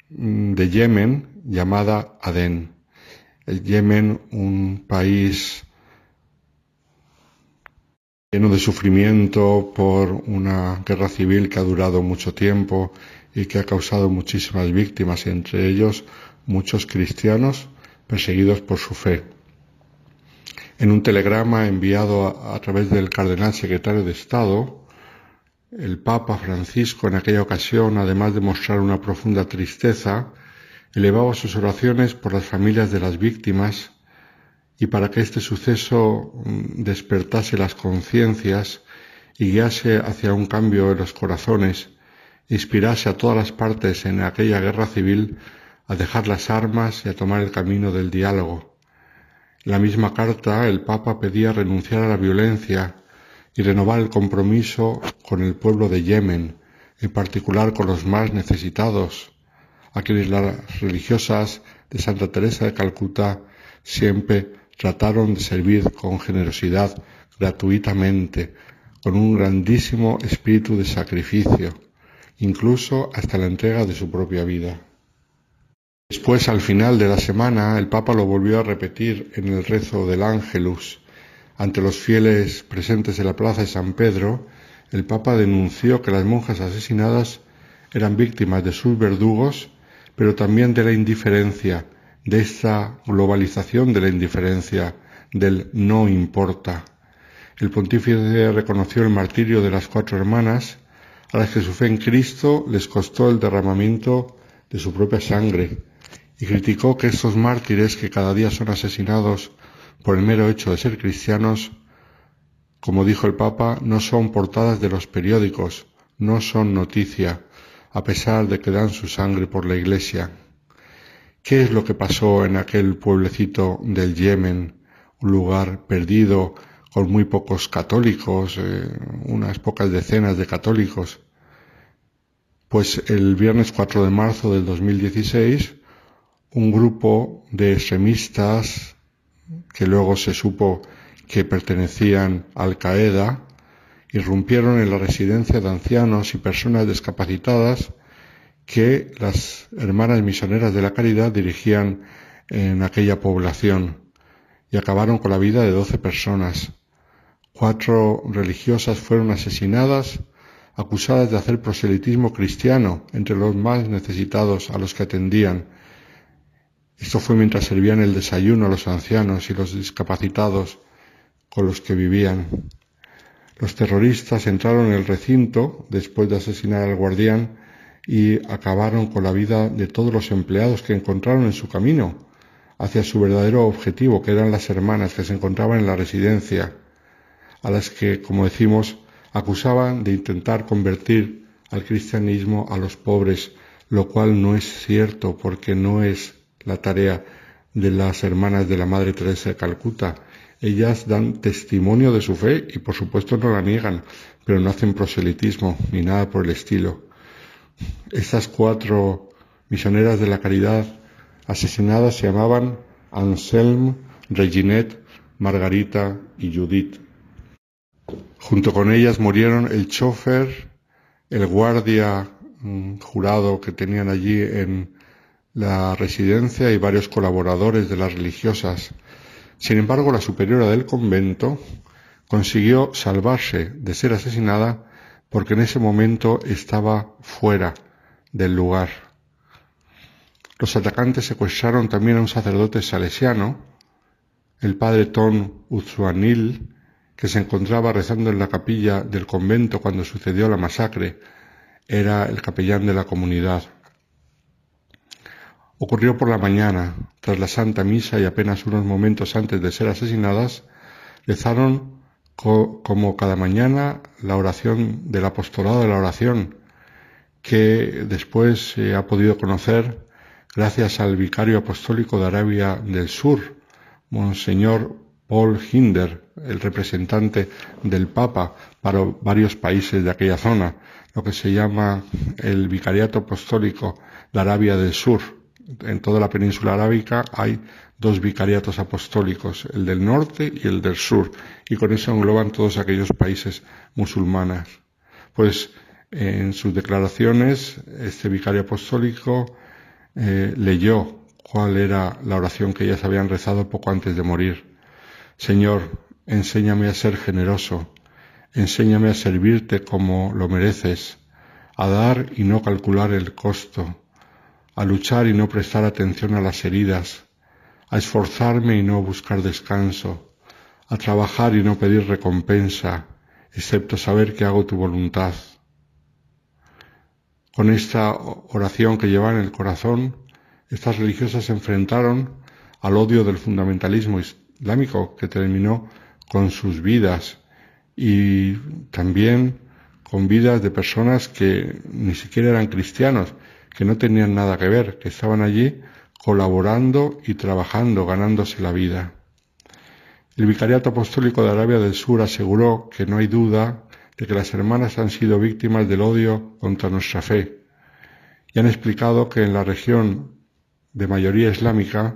mm, de Yemen llamada Adén. El Yemen, un país lleno de sufrimiento por una guerra civil que ha durado mucho tiempo y que ha causado muchísimas víctimas, entre ellos muchos cristianos perseguidos por su fe. En un telegrama enviado a, a través del cardenal secretario de Estado, el Papa Francisco en aquella ocasión, además de mostrar una profunda tristeza, elevaba sus oraciones por las familias de las víctimas y para que este suceso mm, despertase las conciencias y guiase hacia un cambio en los corazones, inspirase a todas las partes en aquella guerra civil a dejar las armas y a tomar el camino del diálogo. En la misma carta el Papa pedía renunciar a la violencia y renovar el compromiso con el pueblo de Yemen, en particular con los más necesitados, a quienes las religiosas de Santa Teresa de Calcuta siempre trataron de servir con generosidad gratuitamente, con un grandísimo espíritu de sacrificio, incluso hasta la entrega de su propia vida. Después, al final de la semana, el Papa lo volvió a repetir en el rezo del Ángelus. Ante los fieles presentes en la plaza de San Pedro, el Papa denunció que las monjas asesinadas eran víctimas de sus verdugos, pero también de la indiferencia, de esta globalización de la indiferencia, del no importa. El pontífice reconoció el martirio de las cuatro hermanas, a las que su fe en Cristo les costó el derramamiento de su propia sangre, y criticó que estos mártires que cada día son asesinados por el mero hecho de ser cristianos, como dijo el Papa, no son portadas de los periódicos, no son noticia, a pesar de que dan su sangre por la Iglesia. ¿Qué es lo que pasó en aquel pueblecito del Yemen, un lugar perdido con muy pocos católicos, eh, unas pocas decenas de católicos? Pues el viernes 4 de marzo del 2016, un grupo de extremistas que luego se supo que pertenecían a Al Qaeda irrumpieron en la residencia de ancianos y personas discapacitadas que las hermanas misioneras de la caridad dirigían en aquella población y acabaron con la vida de doce personas. Cuatro religiosas fueron asesinadas, acusadas de hacer proselitismo cristiano entre los más necesitados a los que atendían. Esto fue mientras servían el desayuno a los ancianos y los discapacitados con los que vivían. Los terroristas entraron en el recinto después de asesinar al guardián y acabaron con la vida de todos los empleados que encontraron en su camino hacia su verdadero objetivo, que eran las hermanas que se encontraban en la residencia, a las que, como decimos, acusaban de intentar convertir al cristianismo a los pobres, lo cual no es cierto porque no es la tarea de las hermanas de la Madre Teresa de Calcuta. Ellas dan testimonio de su fe y por supuesto no la niegan, pero no hacen proselitismo ni nada por el estilo. Estas cuatro misioneras de la caridad asesinadas se llamaban Anselm, Reginette, Margarita y Judith. Junto con ellas murieron el chofer, el guardia mm, jurado que tenían allí en la residencia y varios colaboradores de las religiosas. Sin embargo, la superiora del convento consiguió salvarse de ser asesinada porque en ese momento estaba fuera del lugar. Los atacantes secuestraron también a un sacerdote salesiano, el padre Ton Uzuanil, que se encontraba rezando en la capilla del convento cuando sucedió la masacre. Era el capellán de la comunidad. Ocurrió por la mañana, tras la Santa Misa y apenas unos momentos antes de ser asesinadas, rezaron co- como cada mañana la oración del apostolado de la oración, que después se ha podido conocer gracias al vicario apostólico de Arabia del Sur, Monseñor Paul Hinder, el representante del Papa para varios países de aquella zona, lo que se llama el Vicariato Apostólico de Arabia del Sur. En toda la península arábica hay dos vicariatos apostólicos, el del norte y el del sur, y con eso engloban todos aquellos países musulmanes. Pues en sus declaraciones, este vicario apostólico eh, leyó cuál era la oración que ellas habían rezado poco antes de morir. Señor, enséñame a ser generoso, enséñame a servirte como lo mereces, a dar y no calcular el costo, a luchar y no prestar atención a las heridas, a esforzarme y no buscar descanso, a trabajar y no pedir recompensa, excepto saber que hago tu voluntad. Con esta oración que llevan en el corazón, estas religiosas se enfrentaron al odio del fundamentalismo islámico que terminó con sus vidas y también con vidas de personas que ni siquiera eran cristianos, que no tenían nada que ver, que estaban allí colaborando y trabajando, ganándose la vida. El Vicariato Apostólico de Arabia del Sur aseguró que no hay duda de que las hermanas han sido víctimas del odio contra nuestra fe y han explicado que en la región de mayoría islámica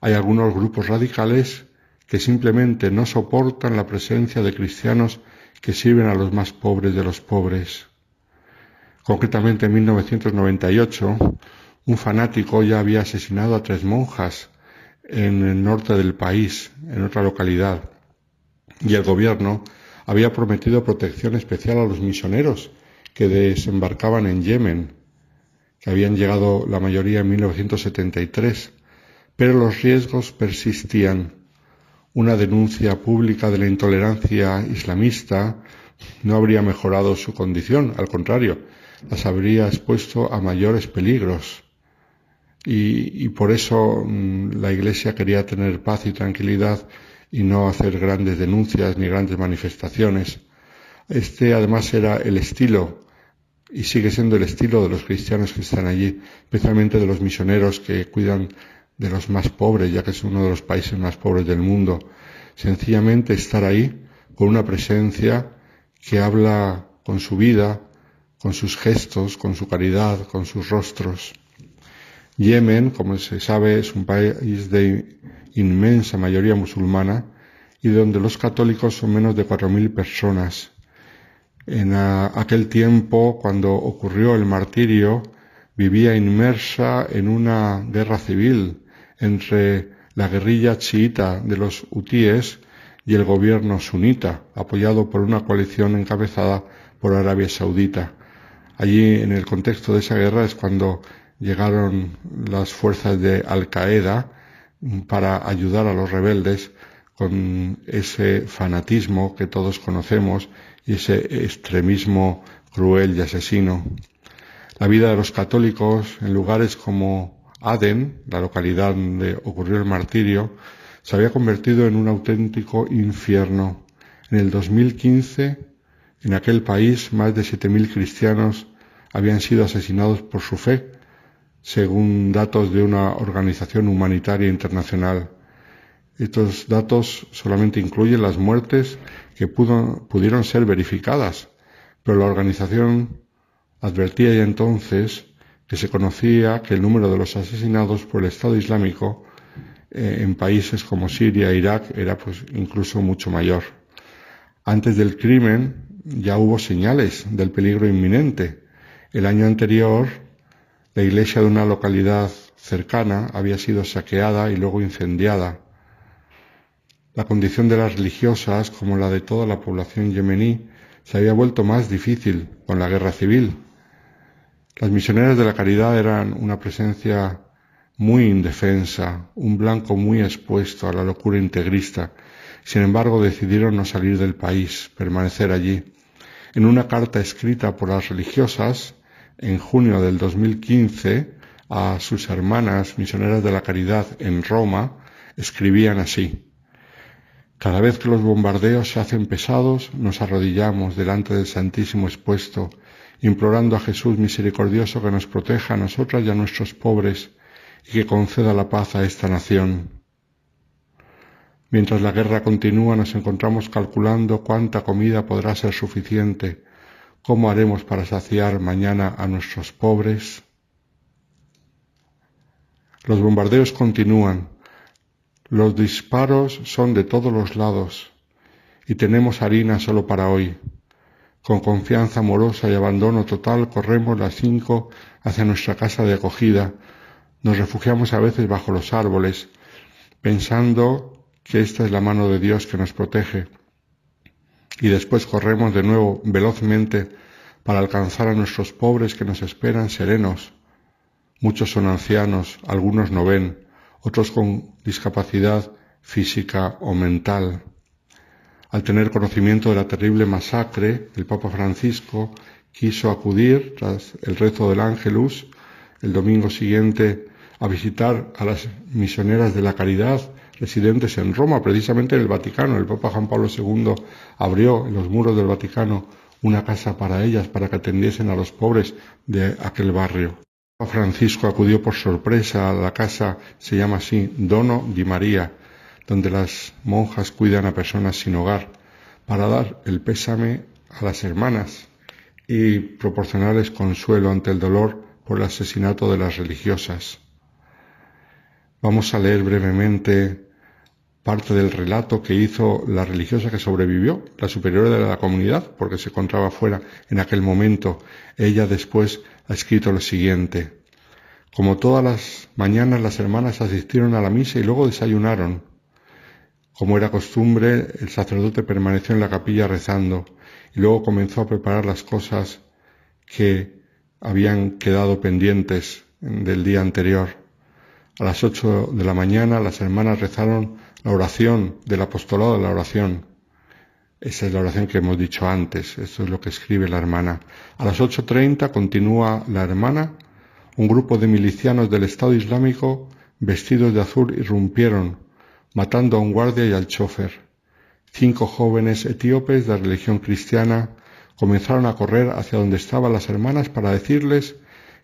hay algunos grupos radicales que simplemente no soportan la presencia de cristianos que sirven a los más pobres de los pobres. Concretamente en 1998, un fanático ya había asesinado a tres monjas en el norte del país, en otra localidad, y el gobierno había prometido protección especial a los misioneros que desembarcaban en Yemen, que habían llegado la mayoría en 1973, pero los riesgos persistían. Una denuncia pública de la intolerancia islamista no habría mejorado su condición, al contrario, las habría expuesto a mayores peligros. Y, por eso mmm, la Iglesia quería tener paz y tranquilidad y no hacer grandes denuncias ni grandes manifestaciones. Este además era el estilo y sigue siendo el estilo de los cristianos que están allí, especialmente de los misioneros que cuidan de los más pobres, ya que es uno de los países más pobres del mundo. Sencillamente estar ahí con una presencia que habla con su vida, con sus gestos, con su caridad, con sus rostros. Yemen, como se sabe, es un país de inmensa mayoría musulmana y donde los católicos son menos de 4.000 personas. En aquel tiempo, cuando ocurrió el martirio, vivía inmersa en una guerra civil entre la guerrilla chiita de los hutíes y el gobierno sunita, apoyado por una coalición encabezada por Arabia Saudita. Allí, en el contexto de esa guerra, es cuando llegaron las fuerzas de Al Qaeda para ayudar a los rebeldes con ese fanatismo que todos conocemos y ese extremismo cruel y asesino. La vida de los católicos en lugares como Aden, la localidad donde ocurrió el martirio, se había convertido en un auténtico infierno. En el 2015, en aquel país, más de 7.000 cristianos habían sido asesinados por su fe, según datos de una organización humanitaria internacional. Estos datos solamente incluyen las muertes que pudieron ser verificadas, pero la organización advertía ya entonces que se conocía que el número de los asesinados por el Estado Islámico eh, en países como Siria e Irak era pues incluso mucho mayor. Antes del crimen ya hubo señales del peligro inminente. El año anterior, la iglesia de una localidad cercana había sido saqueada y luego incendiada. La condición de las religiosas, como la de toda la población yemení, se había vuelto más difícil con la guerra civil. Las misioneras de la caridad eran una presencia muy indefensa, un blanco muy expuesto a la locura integrista. Sin embargo, decidieron no salir del país, permanecer allí. En una carta escrita por las religiosas en junio del 2015 a sus hermanas misioneras de la caridad en Roma, escribían así. Cada vez que los bombardeos se hacen pesados, nos arrodillamos delante del Santísimo expuesto, implorando a Jesús misericordioso que nos proteja a nosotras y a nuestros pobres y que conceda la paz a esta nación. Mientras la guerra continúa, nos encontramos calculando cuánta comida podrá ser suficiente, cómo haremos para saciar mañana a nuestros pobres. Los bombardeos continúan, los disparos son de todos los lados y tenemos harina solo para hoy. Con confianza amorosa y abandono total corremos las cinco hacia nuestra casa de acogida. Nos refugiamos a veces bajo los árboles, pensando que esta es la mano de Dios que nos protege. Y después corremos de nuevo velozmente para alcanzar a nuestros pobres que nos esperan serenos. Muchos son ancianos, algunos no ven, otros con discapacidad física o mental. Al tener conocimiento de la terrible masacre, el Papa Francisco quiso acudir, tras el rezo del Ángelus, el domingo siguiente a visitar a las misioneras de la caridad residentes en Roma, precisamente en el Vaticano. El Papa Juan Pablo II abrió en los muros del Vaticano una casa para ellas, para que atendiesen a los pobres de aquel barrio. Papa Francisco acudió por sorpresa a la casa, se llama así, Dono di María, donde las monjas cuidan a personas sin hogar, para dar el pésame a las hermanas y proporcionarles consuelo ante el dolor por el asesinato de las religiosas. Vamos a leer brevemente parte del relato que hizo la religiosa que sobrevivió, la superiora de la comunidad, porque se encontraba fuera en aquel momento. Ella después ha escrito lo siguiente. Como todas las mañanas las hermanas asistieron a la misa y luego desayunaron. Como era costumbre, el sacerdote permaneció en la capilla rezando y luego comenzó a preparar las cosas que habían quedado pendientes del día anterior. A las ocho de la mañana las hermanas rezaron la oración del apostolado de la oración. Esa es la oración que hemos dicho antes, esto es lo que escribe la hermana. A las 8.30 continúa la hermana, un grupo de milicianos del Estado Islámico vestidos de azul irrumpieron, matando a un guardia y al chofer. Cinco jóvenes etíopes de religión cristiana comenzaron a correr hacia donde estaban las hermanas para decirles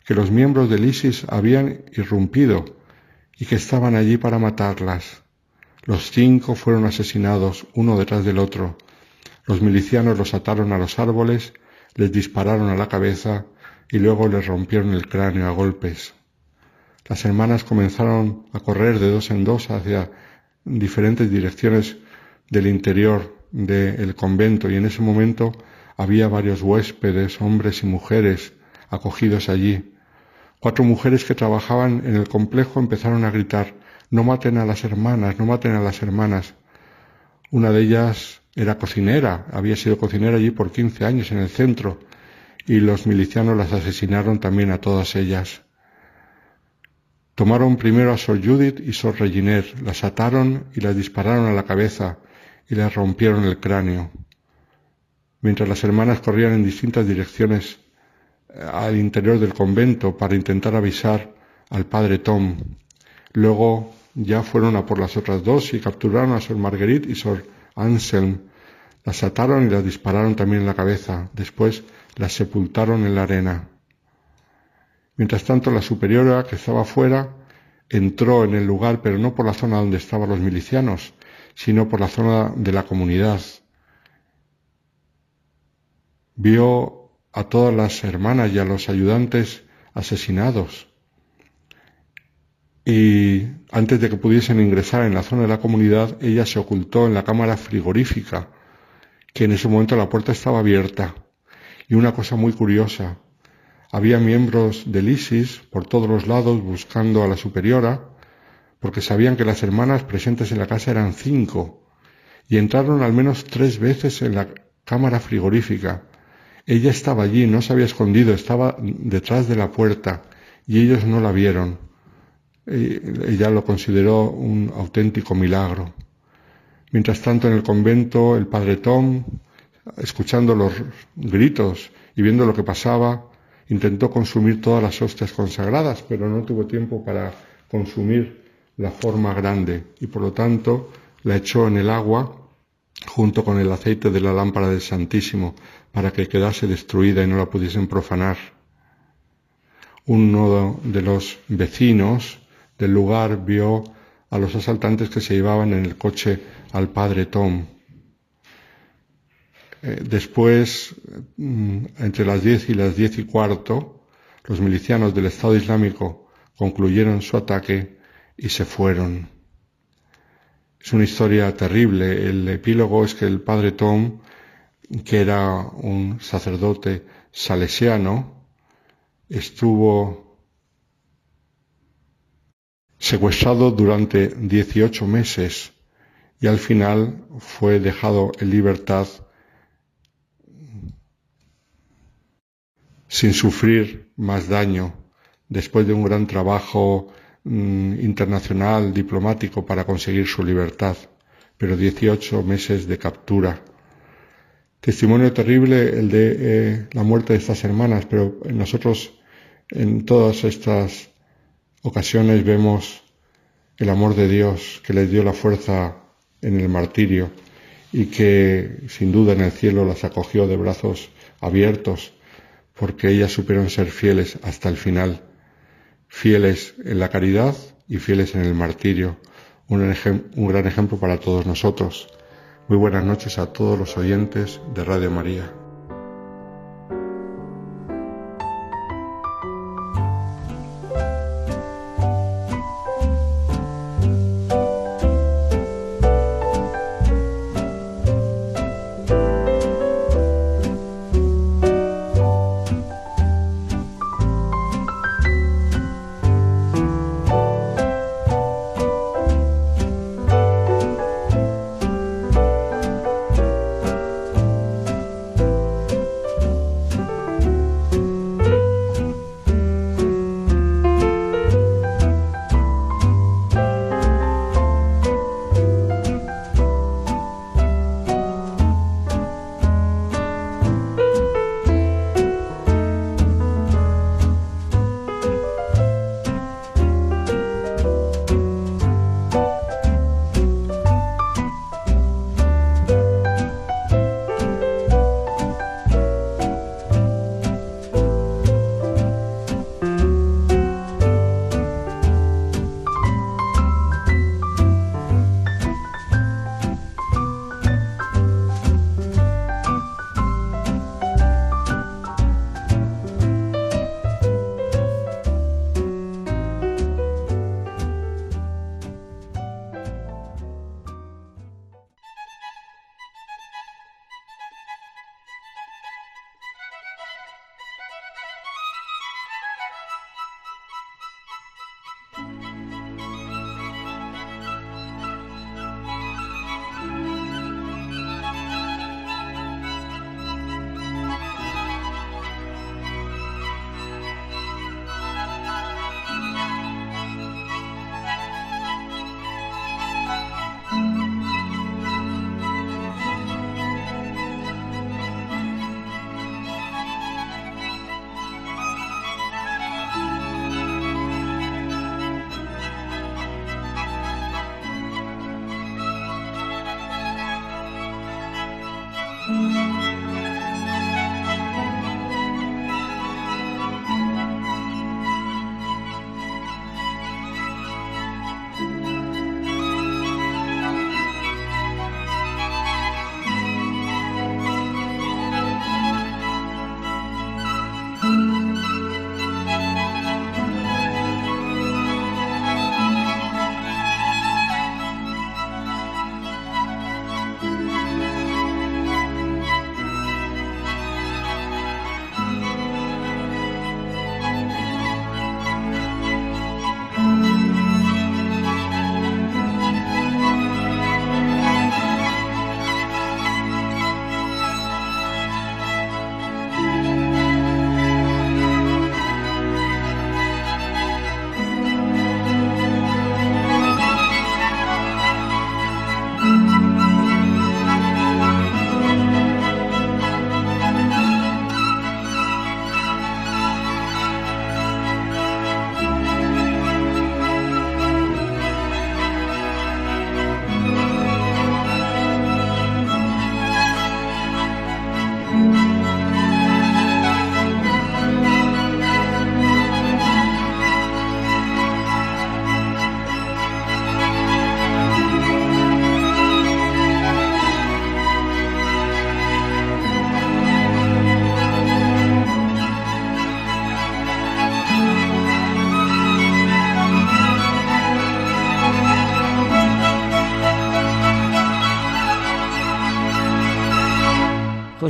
que los miembros del ISIS habían irrumpido y que estaban allí para matarlas. Los cinco fueron asesinados uno detrás del otro. Los milicianos los ataron a los árboles, les dispararon a la cabeza y luego les rompieron el cráneo a golpes. Las hermanas comenzaron a correr de dos en dos hacia diferentes direcciones del interior del convento y en ese momento había varios huéspedes, hombres y mujeres, acogidos allí. Cuatro mujeres que trabajaban en el complejo empezaron a gritar no maten a las hermanas, no maten a las hermanas. Una de ellas era cocinera, había sido cocinera allí por 15 años en el centro, y los milicianos las asesinaron también a todas ellas. Tomaron primero a Sor Judith y Sor Reginer, las ataron y las dispararon a la cabeza y les rompieron el cráneo. Mientras las hermanas corrían en distintas direcciones al interior del convento para intentar avisar al padre Tom. Luego ya fueron a por las otras dos y capturaron a Sor Marguerite y Sor Anselm. Las ataron y las dispararon también en la cabeza. Después las sepultaron en la arena. Mientras tanto, la superiora, que estaba fuera, entró en el lugar, pero no por la zona donde estaban los milicianos, sino por la zona de la comunidad. Vio a todas las hermanas y a los ayudantes asesinados y antes de que pudiesen ingresar en la zona de la comunidad, ella se ocultó en la cámara frigorífica, que en ese momento la puerta estaba abierta. Y una cosa muy curiosa, había miembros del ISIS por todos los lados buscando a la superiora, porque sabían que las hermanas presentes en la casa eran cinco, y entraron al menos tres veces en la cámara frigorífica. Ella estaba allí, no se había escondido, estaba detrás de la puerta y ellos no la vieron. Ella lo consideró un auténtico milagro. Mientras tanto, en el convento, el padre Tom, escuchando los gritos y viendo lo que pasaba, intentó consumir todas las hostias consagradas, pero no tuvo tiempo para consumir la forma grande y por lo tanto la echó en el agua junto con el aceite de la lámpara del Santísimo para que quedase destruida y no la pudiesen profanar. Uno de los vecinos del lugar vio a los asaltantes que se llevaban en el coche al padre Tom. Eh, después, mm, entre las diez y las diez y cuarto, los milicianos del Estado Islámico concluyeron su ataque y se fueron. Es una historia terrible. El epílogo es que el padre Tom, que era un sacerdote salesiano, estuvo secuestrado durante 18 meses y al final fue dejado en libertad sin sufrir más daño después de un gran trabajo Mm, internacional diplomático para conseguir su libertad, pero 18 meses de captura. Testimonio terrible el de eh, la muerte de estas hermanas, pero nosotros en todas estas ocasiones vemos el amor de Dios que les dio la fuerza en el martirio y que sin duda en el cielo las acogió de brazos abiertos porque ellas supieron ser fieles hasta el final fieles en la caridad y fieles en el martirio. Un, un, gran ejemplo para todos nosotros. Muy buenas noches a todos los oyentes de Radio María.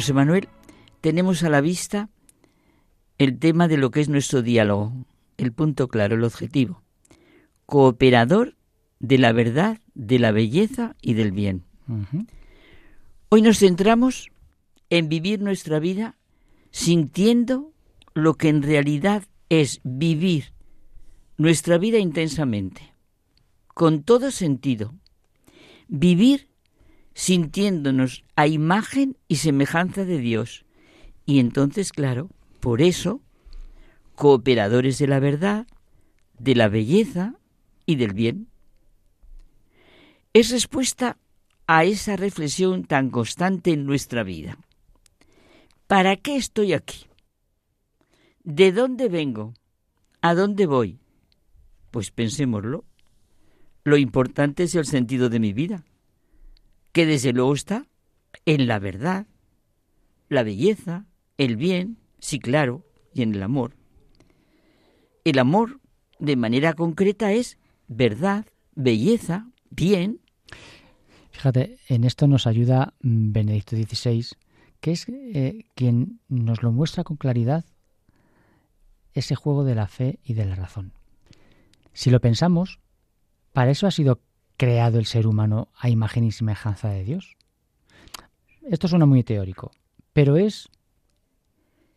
José Manuel, tenemos a la vista el tema de lo que es nuestro diálogo, el punto claro, el objetivo. Cooperador de la verdad, de la belleza y del bien. Hoy nos centramos en vivir nuestra vida sintiendo lo que en realidad es vivir nuestra vida intensamente, con todo sentido. Vivir sintiéndonos a imagen y semejanza de Dios. Y entonces, claro, por eso, cooperadores de la verdad, de la belleza y del bien. Es respuesta a esa reflexión tan constante en nuestra vida. ¿Para qué estoy aquí? ¿De dónde vengo? ¿A dónde voy? Pues pensémoslo. Lo importante es el sentido de mi vida, que desde luego está en la verdad, la belleza, el bien, sí claro, y en el amor. El amor, de manera concreta, es verdad, belleza, bien, Fíjate, en esto nos ayuda mm, Benedicto XVI, que es eh, quien nos lo muestra con claridad ese juego de la fe y de la razón. Si lo pensamos, para eso ha sido creado el ser humano a imagen y semejanza de Dios. Esto suena muy teórico, pero es,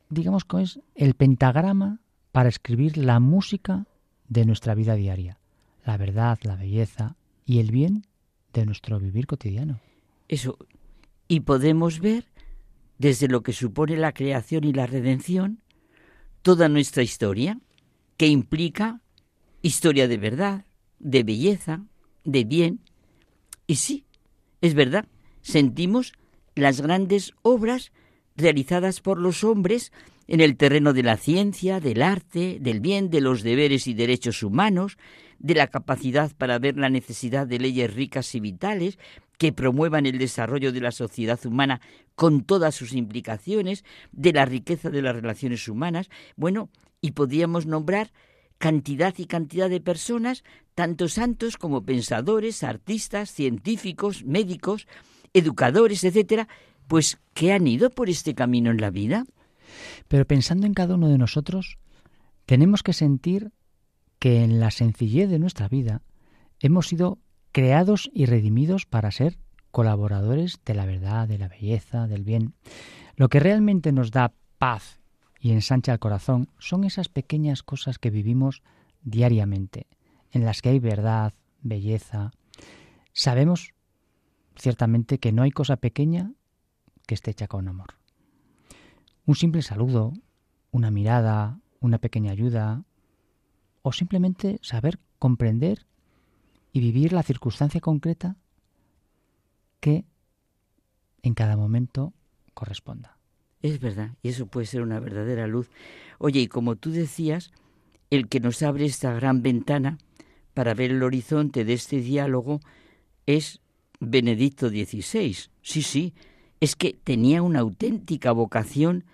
digamos que es el pentagrama para escribir la música de nuestra vida diaria, la verdad, la belleza y el bien de nuestro vivir cotidiano. Eso. Y podemos ver, desde lo que supone la creación y la redención, toda nuestra historia, que implica historia de verdad, de belleza, de bien. Y sí, es verdad, sentimos las grandes obras realizadas por los hombres en el terreno de la ciencia, del arte, del bien, de los deberes y derechos humanos, de la capacidad para ver la necesidad de leyes ricas y vitales que promuevan el desarrollo de la sociedad humana con todas sus implicaciones, de la riqueza de las relaciones humanas, bueno, y podríamos nombrar cantidad y cantidad de personas, tanto santos como pensadores, artistas, científicos, médicos, educadores, etcétera, pues que han ido por este camino en la vida. Pero pensando en cada uno de nosotros, tenemos que sentir que en la sencillez de nuestra vida hemos sido creados y redimidos para ser colaboradores de la verdad, de la belleza, del bien. Lo que realmente nos da paz y ensancha el corazón son esas pequeñas cosas que vivimos diariamente, en las que hay verdad, belleza. Sabemos ciertamente que no hay cosa pequeña que esté hecha con amor. Un simple saludo, una mirada, una pequeña ayuda, o simplemente saber comprender y vivir la circunstancia concreta que en cada momento corresponda. Es verdad, y eso puede ser una verdadera luz. Oye, y como tú decías, el que nos abre esta gran ventana para ver el horizonte de este diálogo es Benedicto XVI. Sí, sí, es que tenía una auténtica vocación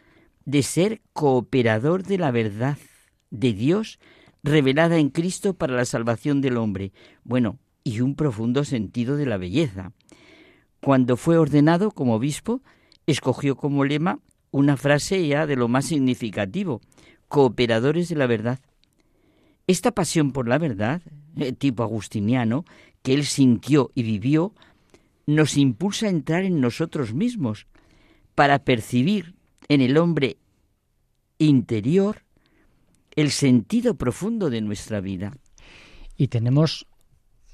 de ser cooperador de la verdad de Dios revelada en Cristo para la salvación del hombre. Bueno, y un profundo sentido de la belleza. Cuando fue ordenado como obispo, escogió como lema una frase ya de lo más significativo, cooperadores de la verdad. Esta pasión por la verdad, eh, tipo agustiniano, que él sintió y vivió, nos impulsa a entrar en nosotros mismos para percibir en el hombre interior el sentido profundo de nuestra vida. Y tenemos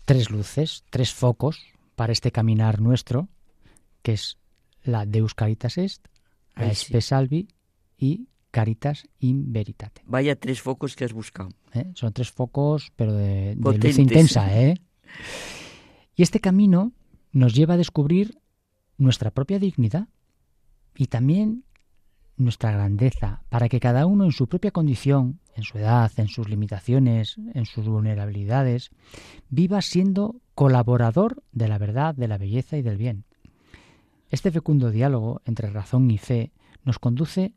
tres luces, tres focos para este caminar nuestro, que es la Deus Caritas Est, Ay, sí. Espe Salvi y Caritas in Veritate. Vaya tres focos que has buscado. ¿eh? Son tres focos, pero de, de luz intensa. ¿eh? Y este camino nos lleva a descubrir nuestra propia dignidad y también nuestra grandeza, para que cada uno en su propia condición, en su edad, en sus limitaciones, en sus vulnerabilidades, viva siendo colaborador de la verdad, de la belleza y del bien. Este fecundo diálogo entre razón y fe nos conduce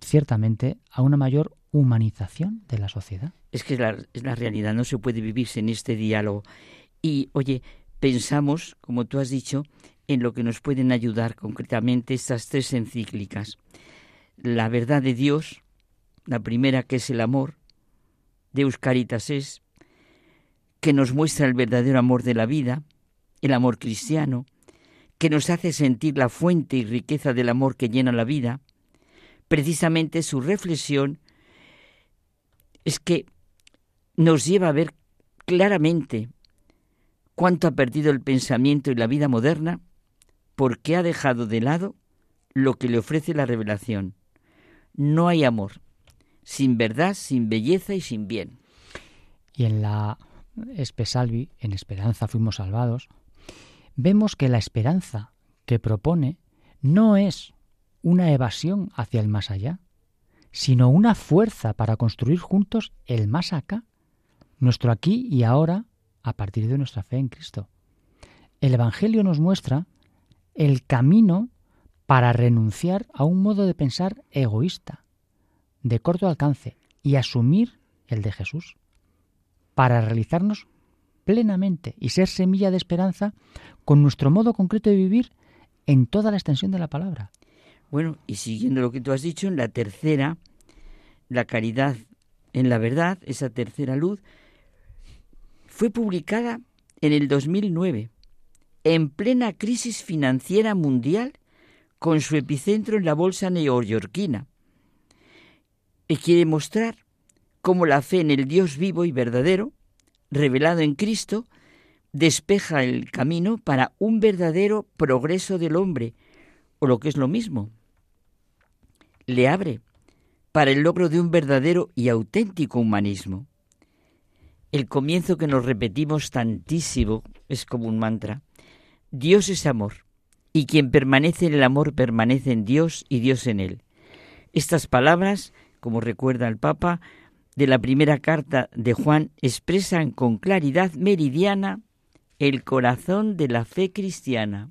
ciertamente a una mayor humanización de la sociedad. Es que la, la realidad, no se puede vivir sin este diálogo. Y, oye, pensamos, como tú has dicho, en lo que nos pueden ayudar concretamente estas tres encíclicas. La verdad de Dios, la primera que es el amor, Deus Caritas es, que nos muestra el verdadero amor de la vida, el amor cristiano, que nos hace sentir la fuente y riqueza del amor que llena la vida, precisamente su reflexión es que nos lleva a ver claramente cuánto ha perdido el pensamiento y la vida moderna porque ha dejado de lado lo que le ofrece la revelación. No hay amor sin verdad, sin belleza y sin bien. Y en la Espesalvi, en Esperanza fuimos salvados, vemos que la esperanza que propone no es una evasión hacia el más allá, sino una fuerza para construir juntos el más acá, nuestro aquí y ahora a partir de nuestra fe en Cristo. El Evangelio nos muestra el camino para renunciar a un modo de pensar egoísta, de corto alcance, y asumir el de Jesús, para realizarnos plenamente y ser semilla de esperanza con nuestro modo concreto de vivir en toda la extensión de la palabra. Bueno, y siguiendo lo que tú has dicho, en la tercera, la caridad en la verdad, esa tercera luz, fue publicada en el 2009, en plena crisis financiera mundial, con su epicentro en la bolsa neoyorquina. Y quiere mostrar cómo la fe en el Dios vivo y verdadero, revelado en Cristo, despeja el camino para un verdadero progreso del hombre, o lo que es lo mismo, le abre para el logro de un verdadero y auténtico humanismo. El comienzo que nos repetimos tantísimo es como un mantra. Dios es amor, y quien permanece en el amor permanece en Dios y Dios en él. Estas palabras, como recuerda el Papa, de la primera carta de Juan expresan con claridad meridiana el corazón de la fe cristiana,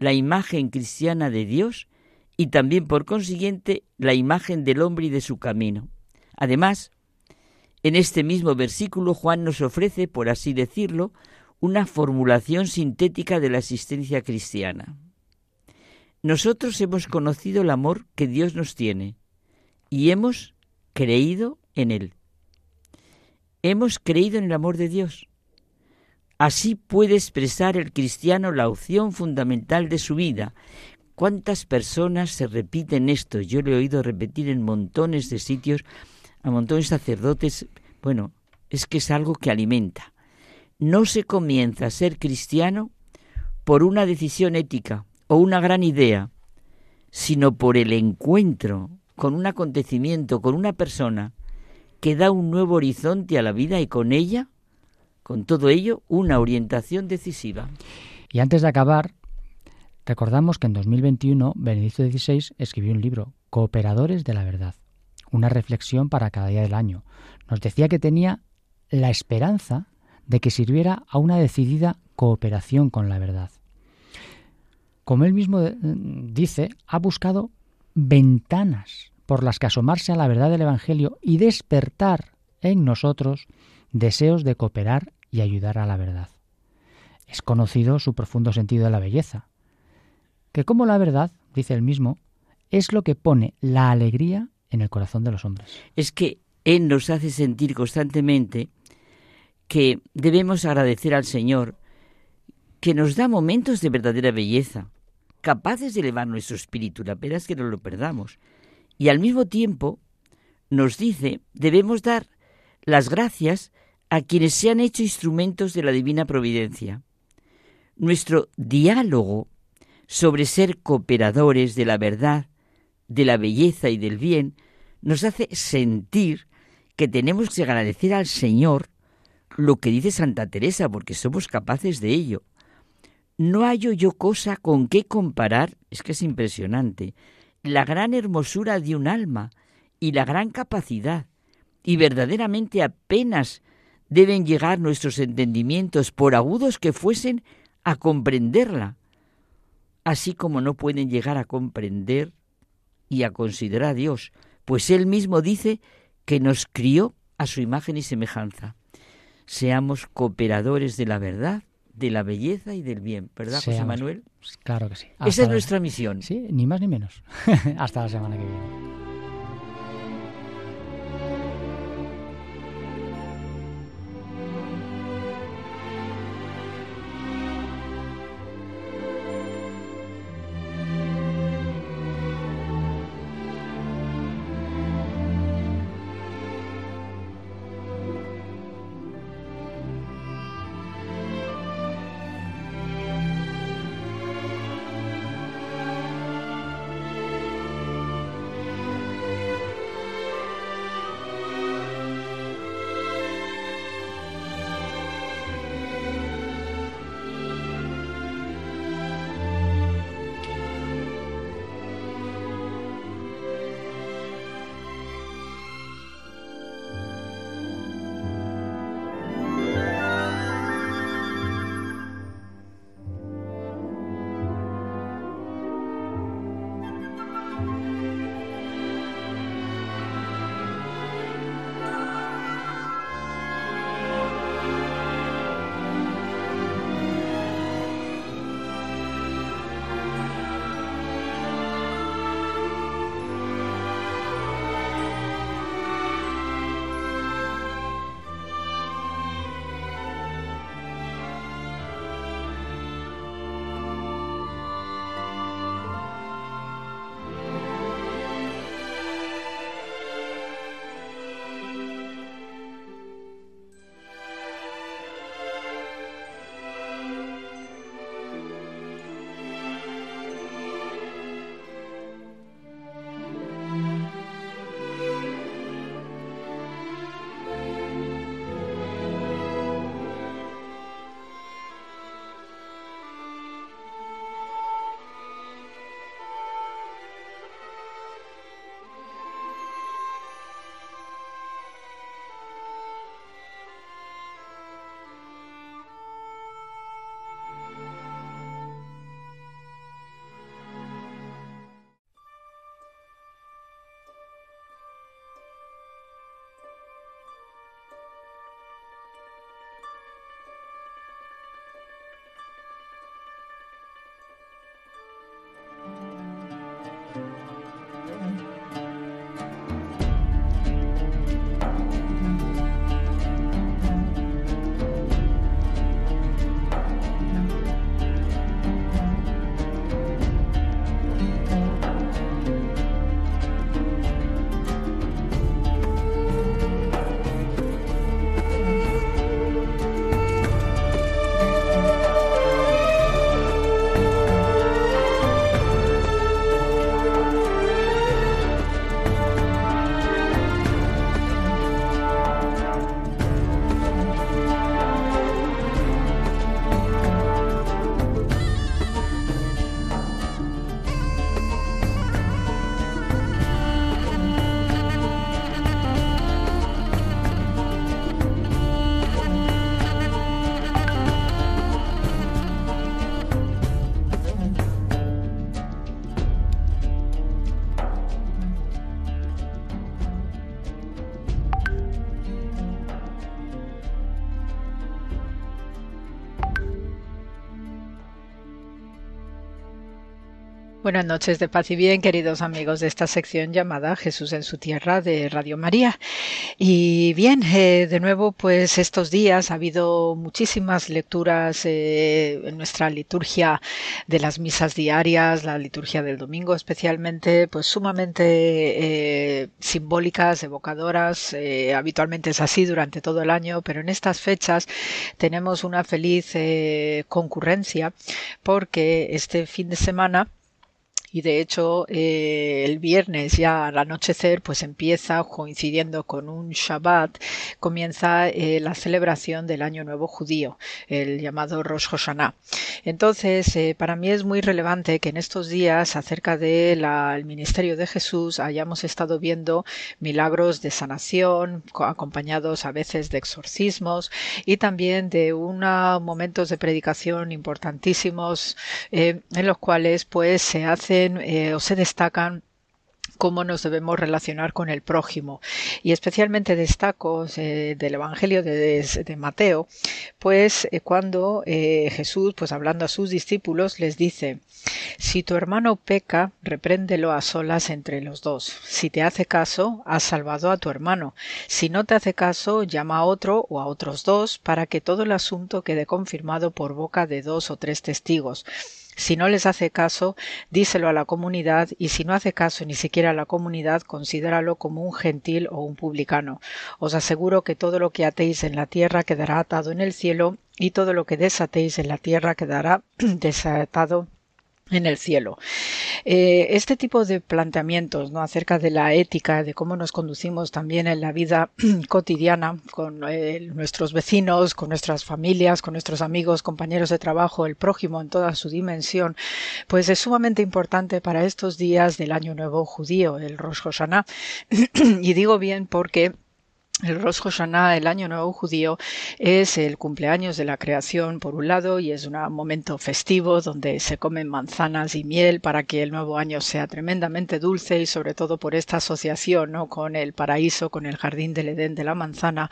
la imagen cristiana de Dios y también por consiguiente la imagen del hombre y de su camino. Además, en este mismo versículo Juan nos ofrece, por así decirlo, una formulación sintética de la existencia cristiana. Nosotros hemos conocido el amor que Dios nos tiene y hemos creído en él. Hemos creído en el amor de Dios. Así puede expresar el cristiano la opción fundamental de su vida, ¿Cuántas personas se repiten esto? Yo lo he oído repetir en montones de sitios, a montones de sacerdotes. Bueno, es que es algo que alimenta. No se comienza a ser cristiano por una decisión ética o una gran idea, sino por el encuentro con un acontecimiento, con una persona que da un nuevo horizonte a la vida y con ella, con todo ello, una orientación decisiva. Y antes de acabar, Recordamos que en 2021 Benedicto XVI escribió un libro, Cooperadores de la Verdad, una reflexión para cada día del año. Nos decía que tenía la esperanza de que sirviera a una decidida cooperación con la verdad. Como él mismo eh, dice, ha buscado ventanas por las que asomarse a la verdad del Evangelio y despertar en nosotros deseos de cooperar y ayudar a la verdad. Es conocido su profundo sentido de la belleza, que como la verdad, dice él mismo, es lo que pone la alegría en el corazón de los hombres. Es que Él nos hace sentir constantemente que debemos agradecer al Señor que nos da momentos de verdadera belleza, capaces de elevar nuestro espíritu, la pena es que no lo perdamos. Y al mismo tiempo nos dice, debemos dar las gracias a quienes se han hecho instrumentos de la divina providencia. Nuestro diálogo sobre ser cooperadores de la verdad, de la belleza y del bien, nos hace sentir que tenemos que agradecer al Señor lo que dice Santa Teresa, porque somos capaces de ello. No hallo yo cosa con qué comparar, es que es impresionante, la gran hermosura de un alma y la gran capacidad, y verdaderamente apenas deben llegar nuestros entendimientos, por agudos que fuesen, a comprenderla así como no pueden llegar a comprender y a considerar a Dios, pues Él mismo dice que nos crió a su imagen y semejanza. Seamos cooperadores de la verdad, de la belleza y del bien, ¿verdad, José Seamos- Manuel? Claro que sí. Esa es Hasta nuestra misión. Sí, ni más ni menos. Hasta la semana que viene. Buenas noches de paz y bien, queridos amigos de esta sección llamada Jesús en su tierra de Radio María. Y bien, eh, de nuevo, pues estos días ha habido muchísimas lecturas eh, en nuestra liturgia de las misas diarias, la liturgia del domingo especialmente, pues sumamente eh, simbólicas, evocadoras. habitualmente es así durante todo el año, pero en estas fechas tenemos una feliz concurrencia porque este fin de semana y de hecho, eh, el viernes ya al anochecer, pues empieza, coincidiendo con un Shabbat, comienza eh, la celebración del Año Nuevo Judío, el llamado Rosh Hashanah. Entonces, eh, para mí es muy relevante que en estos días, acerca del ministerio de Jesús, hayamos estado viendo milagros de sanación, co- acompañados a veces de exorcismos y también de unos momentos de predicación importantísimos en los cuales pues se eh, o se destacan cómo nos debemos relacionar con el prójimo. Y especialmente destaco eh, del Evangelio de, Mateo, pues eh, cuando Jesús, pues hablando a sus discípulos, les dice, si tu hermano peca, repréndelo a solas entre los dos. Si te hace caso, has salvado a tu hermano. Si no te hace caso, llama a otro o a otros dos para que todo el asunto quede confirmado por boca de dos o tres testigos. Si no les hace caso, díselo a la comunidad y si no hace caso ni siquiera a la comunidad, considéralo como un gentil o un publicano. Os aseguro que todo lo que atéis en la tierra quedará atado en el cielo y todo lo que desatéis en la tierra quedará desatado en el cielo. Eh, este tipo de planteamientos ¿no? acerca de la ética, de cómo nos conducimos también en la vida cotidiana con eh, nuestros vecinos, con nuestras familias, con nuestros amigos, compañeros de trabajo, el prójimo en toda su dimensión, pues es sumamente importante para estos días del Año Nuevo Judío, el Rosh Hashanah. y digo bien porque el Rosh Hashanah, el Año Nuevo Judío, es el cumpleaños de la creación, por un lado, y es un momento festivo donde se comen manzanas y miel para que el nuevo año sea tremendamente dulce y sobre todo por esta asociación ¿no? con el paraíso, con el jardín del Edén de la manzana.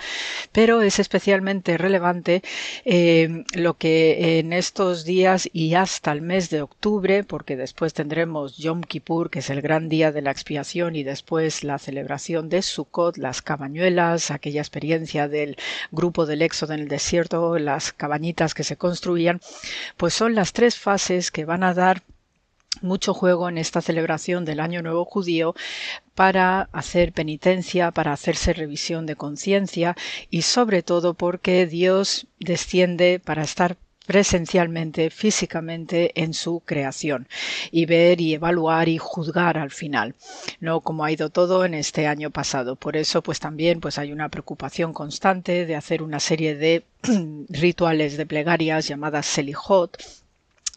Pero es especialmente relevante eh, lo que en estos días y hasta el mes de octubre, porque después tendremos Yom Kippur, que es el gran día de la expiación, y después la celebración de Sukkot, las cabañuelas, aquella experiencia del grupo del éxodo en el desierto, las cabañitas que se construían, pues son las tres fases que van a dar mucho juego en esta celebración del Año Nuevo Judío para hacer penitencia, para hacerse revisión de conciencia y sobre todo porque Dios desciende para estar presencialmente, físicamente en su creación y ver y evaluar y juzgar al final, no como ha ido todo en este año pasado. Por eso, pues también pues hay una preocupación constante de hacer una serie de rituales de plegarias llamadas Selijot,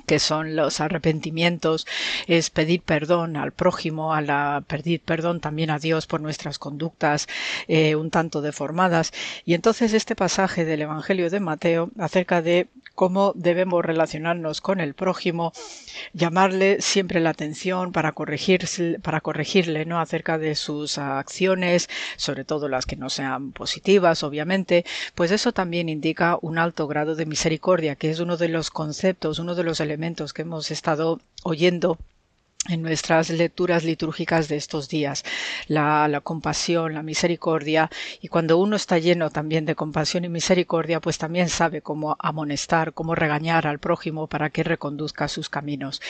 que son los arrepentimientos, es pedir perdón al prójimo, a la, pedir perdón también a Dios por nuestras conductas eh, un tanto deformadas. Y entonces este pasaje del Evangelio de Mateo acerca de cómo debemos relacionarnos con el prójimo, llamarle siempre la atención para, para corregirle ¿no? acerca de sus acciones, sobre todo las que no sean positivas, obviamente, pues eso también indica un alto grado de misericordia, que es uno de los conceptos, uno de los elementos que hemos estado oyendo en nuestras lecturas litúrgicas de estos días, la, la, compasión, la misericordia, y cuando uno está lleno también de compasión y misericordia, pues también sabe cómo amonestar, cómo regañar al prójimo para que reconduzca sus caminos.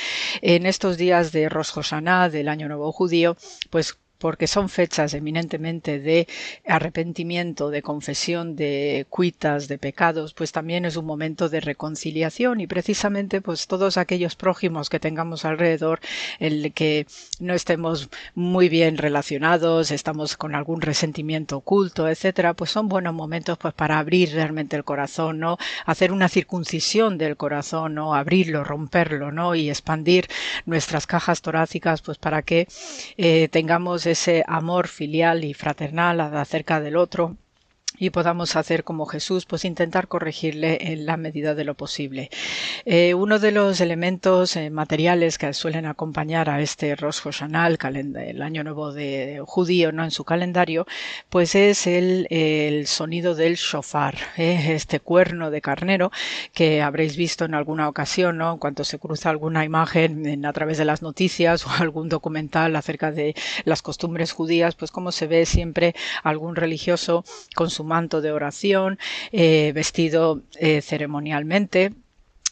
En estos días de Rosh Hashanah, del Año Nuevo Judío, pues porque son fechas eminentemente de arrepentimiento, de confesión de cuitas, de pecados, pues también es un momento de reconciliación y precisamente pues todos aquellos prójimos que tengamos alrededor, el que no estemos muy bien relacionados, estamos con algún resentimiento oculto, etcétera, pues son buenos momentos pues para abrir realmente el corazón, ¿no? Hacer una circuncisión del corazón, ¿no? Abrirlo, romperlo, ¿no? Y expandir nuestras cajas torácicas pues para que eh, tengamos ese amor filial y fraternal acerca del otro y podamos hacer como Jesús, pues intentar corregirle en la medida de lo posible. Eh, uno de los elementos eh, materiales que suelen acompañar a este Rosh Hashanah, el, año nuevo de, judío, no en su calendario, pues es el, el sonido del shofar, eh, este cuerno de carnero que habréis visto en alguna ocasión, ¿no? En cuanto se cruza alguna imagen en, a través de las noticias o algún documental acerca de las costumbres judías, pues como se ve siempre algún religioso con su manto de oración, eh, vestido eh, ceremonialmente,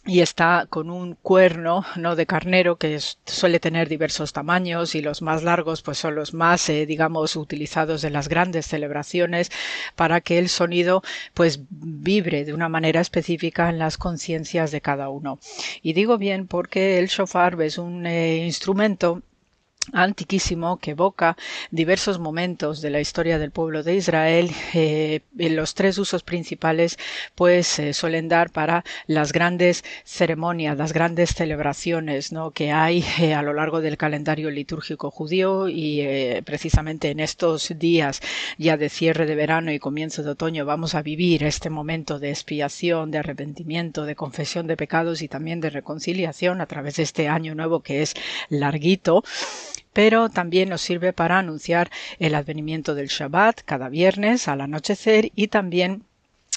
y está con un cuerno no de carnero que suele tener diversos tamaños y los más largos pues son los más eh, digamos utilizados en las grandes celebraciones para que el sonido pues vibre de una manera específica en las conciencias de cada uno. Y digo bien porque el shofar es un instrumento antiquísimo que evoca diversos momentos de la historia del pueblo de Israel. Eh, los tres usos principales pues suelen dar para las grandes ceremonias, las grandes celebraciones ¿no? que hay eh, a lo largo del calendario litúrgico judío y eh, precisamente en estos días ya de cierre de verano y comienzo de otoño vamos a vivir este momento de expiación, de arrepentimiento, de confesión de pecados y también de reconciliación a través de este año nuevo que es larguito. Pero también nos sirve para anunciar el advenimiento del Shabbat cada viernes al anochecer y también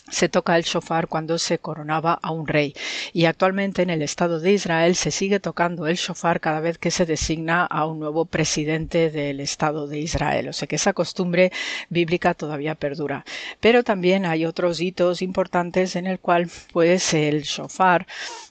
se toca el shofar cuando se coronaba a un rey y actualmente en el Estado de Israel se sigue tocando el shofar cada vez que se designa a un nuevo presidente del Estado de Israel. O sea que esa costumbre bíblica todavía perdura. Pero también hay otros hitos importantes en el cual pues el shofar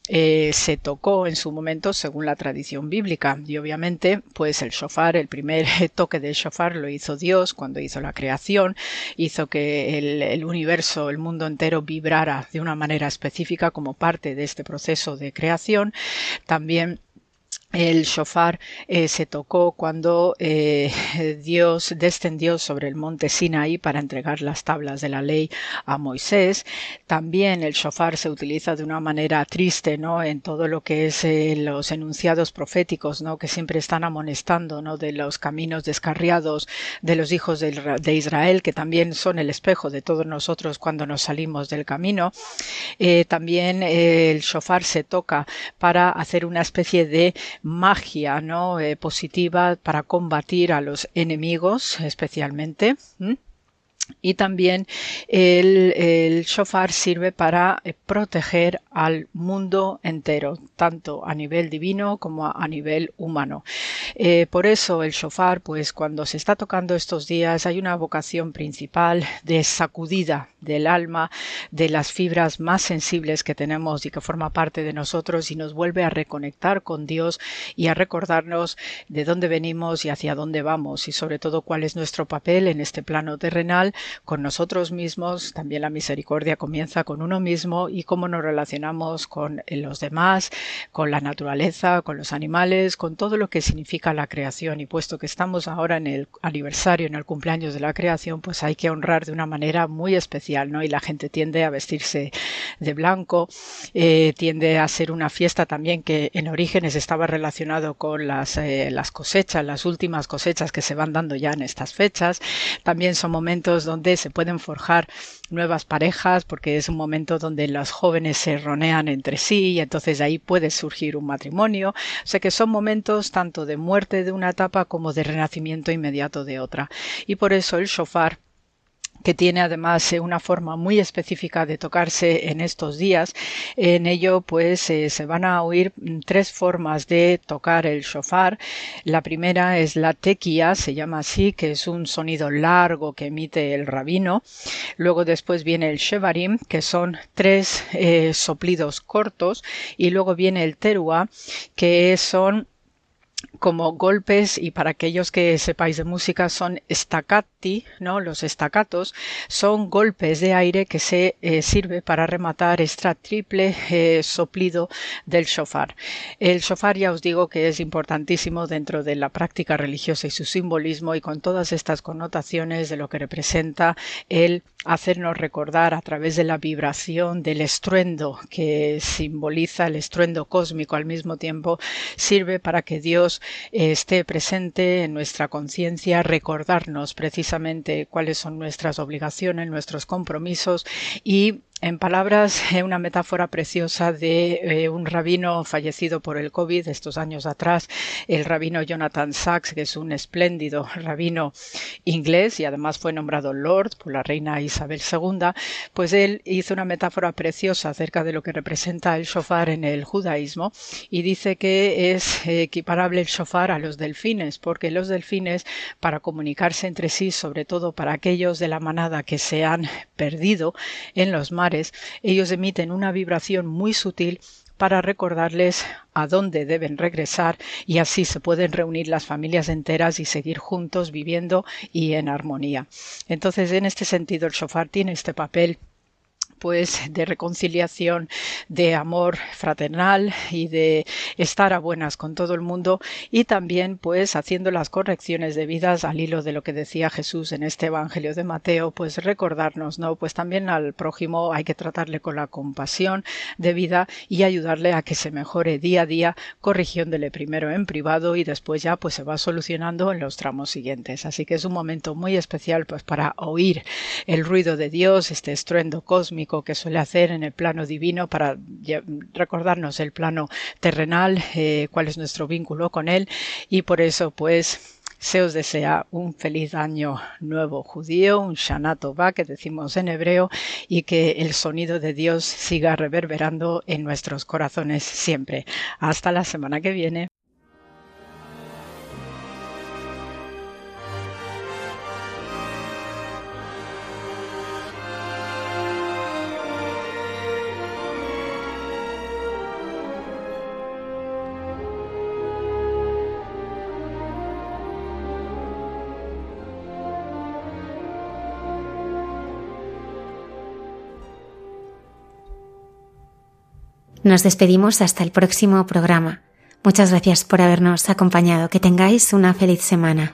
eh, se tocó en su momento según la tradición bíblica. Y obviamente pues el shofar el primer toque del shofar lo hizo Dios cuando hizo la creación hizo que el, el, universo el mundo entero vibrara de una manera específica como parte de este proceso de creación. También el shofar eh, se tocó cuando eh, Dios descendió sobre el monte Sinaí para entregar las tablas de la ley a Moisés. También el shofar se utiliza de una manera triste, ¿no? En todo lo que es eh, los enunciados proféticos, ¿no? Que siempre están amonestando, ¿no? De los caminos descarriados de los hijos de, Israel, que también son el espejo de todos nosotros cuando nos salimos del camino. también el shofar se toca para hacer una especie de magia ¿no? Eh, positiva para combatir a los enemigos especialmente. Y también el, el, shofar sirve para eh, proteger al mundo entero, tanto a nivel divino como a, nivel humano. Eh, por eso el shofar, pues cuando se está tocando estos días, hay una vocación principal de sacudida del alma, de las fibras más sensibles que tenemos y que forma parte de nosotros y nos vuelve a reconectar con Dios y a recordarnos de dónde venimos y hacia dónde vamos y sobre todo cuál es nuestro papel en este plano terrenal con nosotros mismos. También la misericordia comienza con uno mismo y cómo nos relacionamos con los demás, con la naturaleza, con los animales, con todo lo que significa la creación. Y puesto que estamos ahora en el aniversario, en el cumpleaños de la creación, pues hay que honrar de una manera muy especial, ¿no? Y la gente tiende a vestirse de blanco, eh, tiende a ser una fiesta también que en orígenes estaba relacionado con las, eh, las cosechas, las últimas cosechas que se van dando ya en estas fechas. También son momentos donde se pueden forjar nuevas parejas porque es un momento donde los jóvenes se ronean entre sí y entonces ahí puede surgir un matrimonio. O sea que son momentos tanto de muerte de una etapa como de renacimiento inmediato de otra. Y por eso el shofar que tiene además eh, una forma muy específica de tocarse en estos días. En ello, pues eh, se van a oír mm, tres formas de tocar el shofar. La primera es la tequia, se llama así, que es un sonido largo que emite el rabino. Luego después viene el shevarim, que son tres eh, soplidos cortos. Y luego viene el terua, que son como golpes y para aquellos que sepáis de música son staccati, ¿no? Los estacatos son golpes de aire que se eh, sirve para rematar extra triple eh, soplido del shofar. El shofar ya os digo que es importantísimo dentro de la práctica religiosa y su simbolismo y con todas estas connotaciones de lo que representa el hacernos recordar a través de la vibración del estruendo que simboliza el estruendo cósmico al mismo tiempo sirve para que Dios esté presente en nuestra conciencia, recordarnos precisamente cuáles son nuestras obligaciones, nuestros compromisos y en palabras, una metáfora preciosa de eh, un rabino fallecido por el COVID estos años atrás, el rabino Jonathan Sachs, que es un espléndido rabino inglés y además fue nombrado Lord por la reina Isabel II, pues él hizo una metáfora preciosa acerca de lo que representa el shofar en el judaísmo y dice que es equiparable el shofar a los delfines, porque los delfines, para comunicarse entre sí, sobre todo para aquellos de la manada que se han perdido en los mares, ellos emiten una vibración muy sutil para recordarles a dónde deben regresar y así se pueden reunir las familias enteras y seguir juntos viviendo y en armonía. Entonces, en este sentido, el shofar tiene este papel pues de reconciliación, de amor fraternal y de estar a buenas con todo el mundo y también pues haciendo las correcciones debidas al hilo de lo que decía Jesús en este Evangelio de Mateo, pues recordarnos, ¿no? Pues también al prójimo hay que tratarle con la compasión debida y ayudarle a que se mejore día a día, corrigiéndole primero en privado y después ya pues se va solucionando en los tramos siguientes. Así que es un momento muy especial pues para oír el ruido de Dios, este estruendo cósmico que suele hacer en el plano divino para recordarnos el plano terrenal, eh, cuál es nuestro vínculo con Él y por eso pues se os desea un feliz año nuevo judío, un Shana que decimos en hebreo, y que el sonido de Dios siga reverberando en nuestros corazones siempre. Hasta la semana que viene. Nos despedimos hasta el próximo programa. Muchas gracias por habernos acompañado. Que tengáis una feliz semana.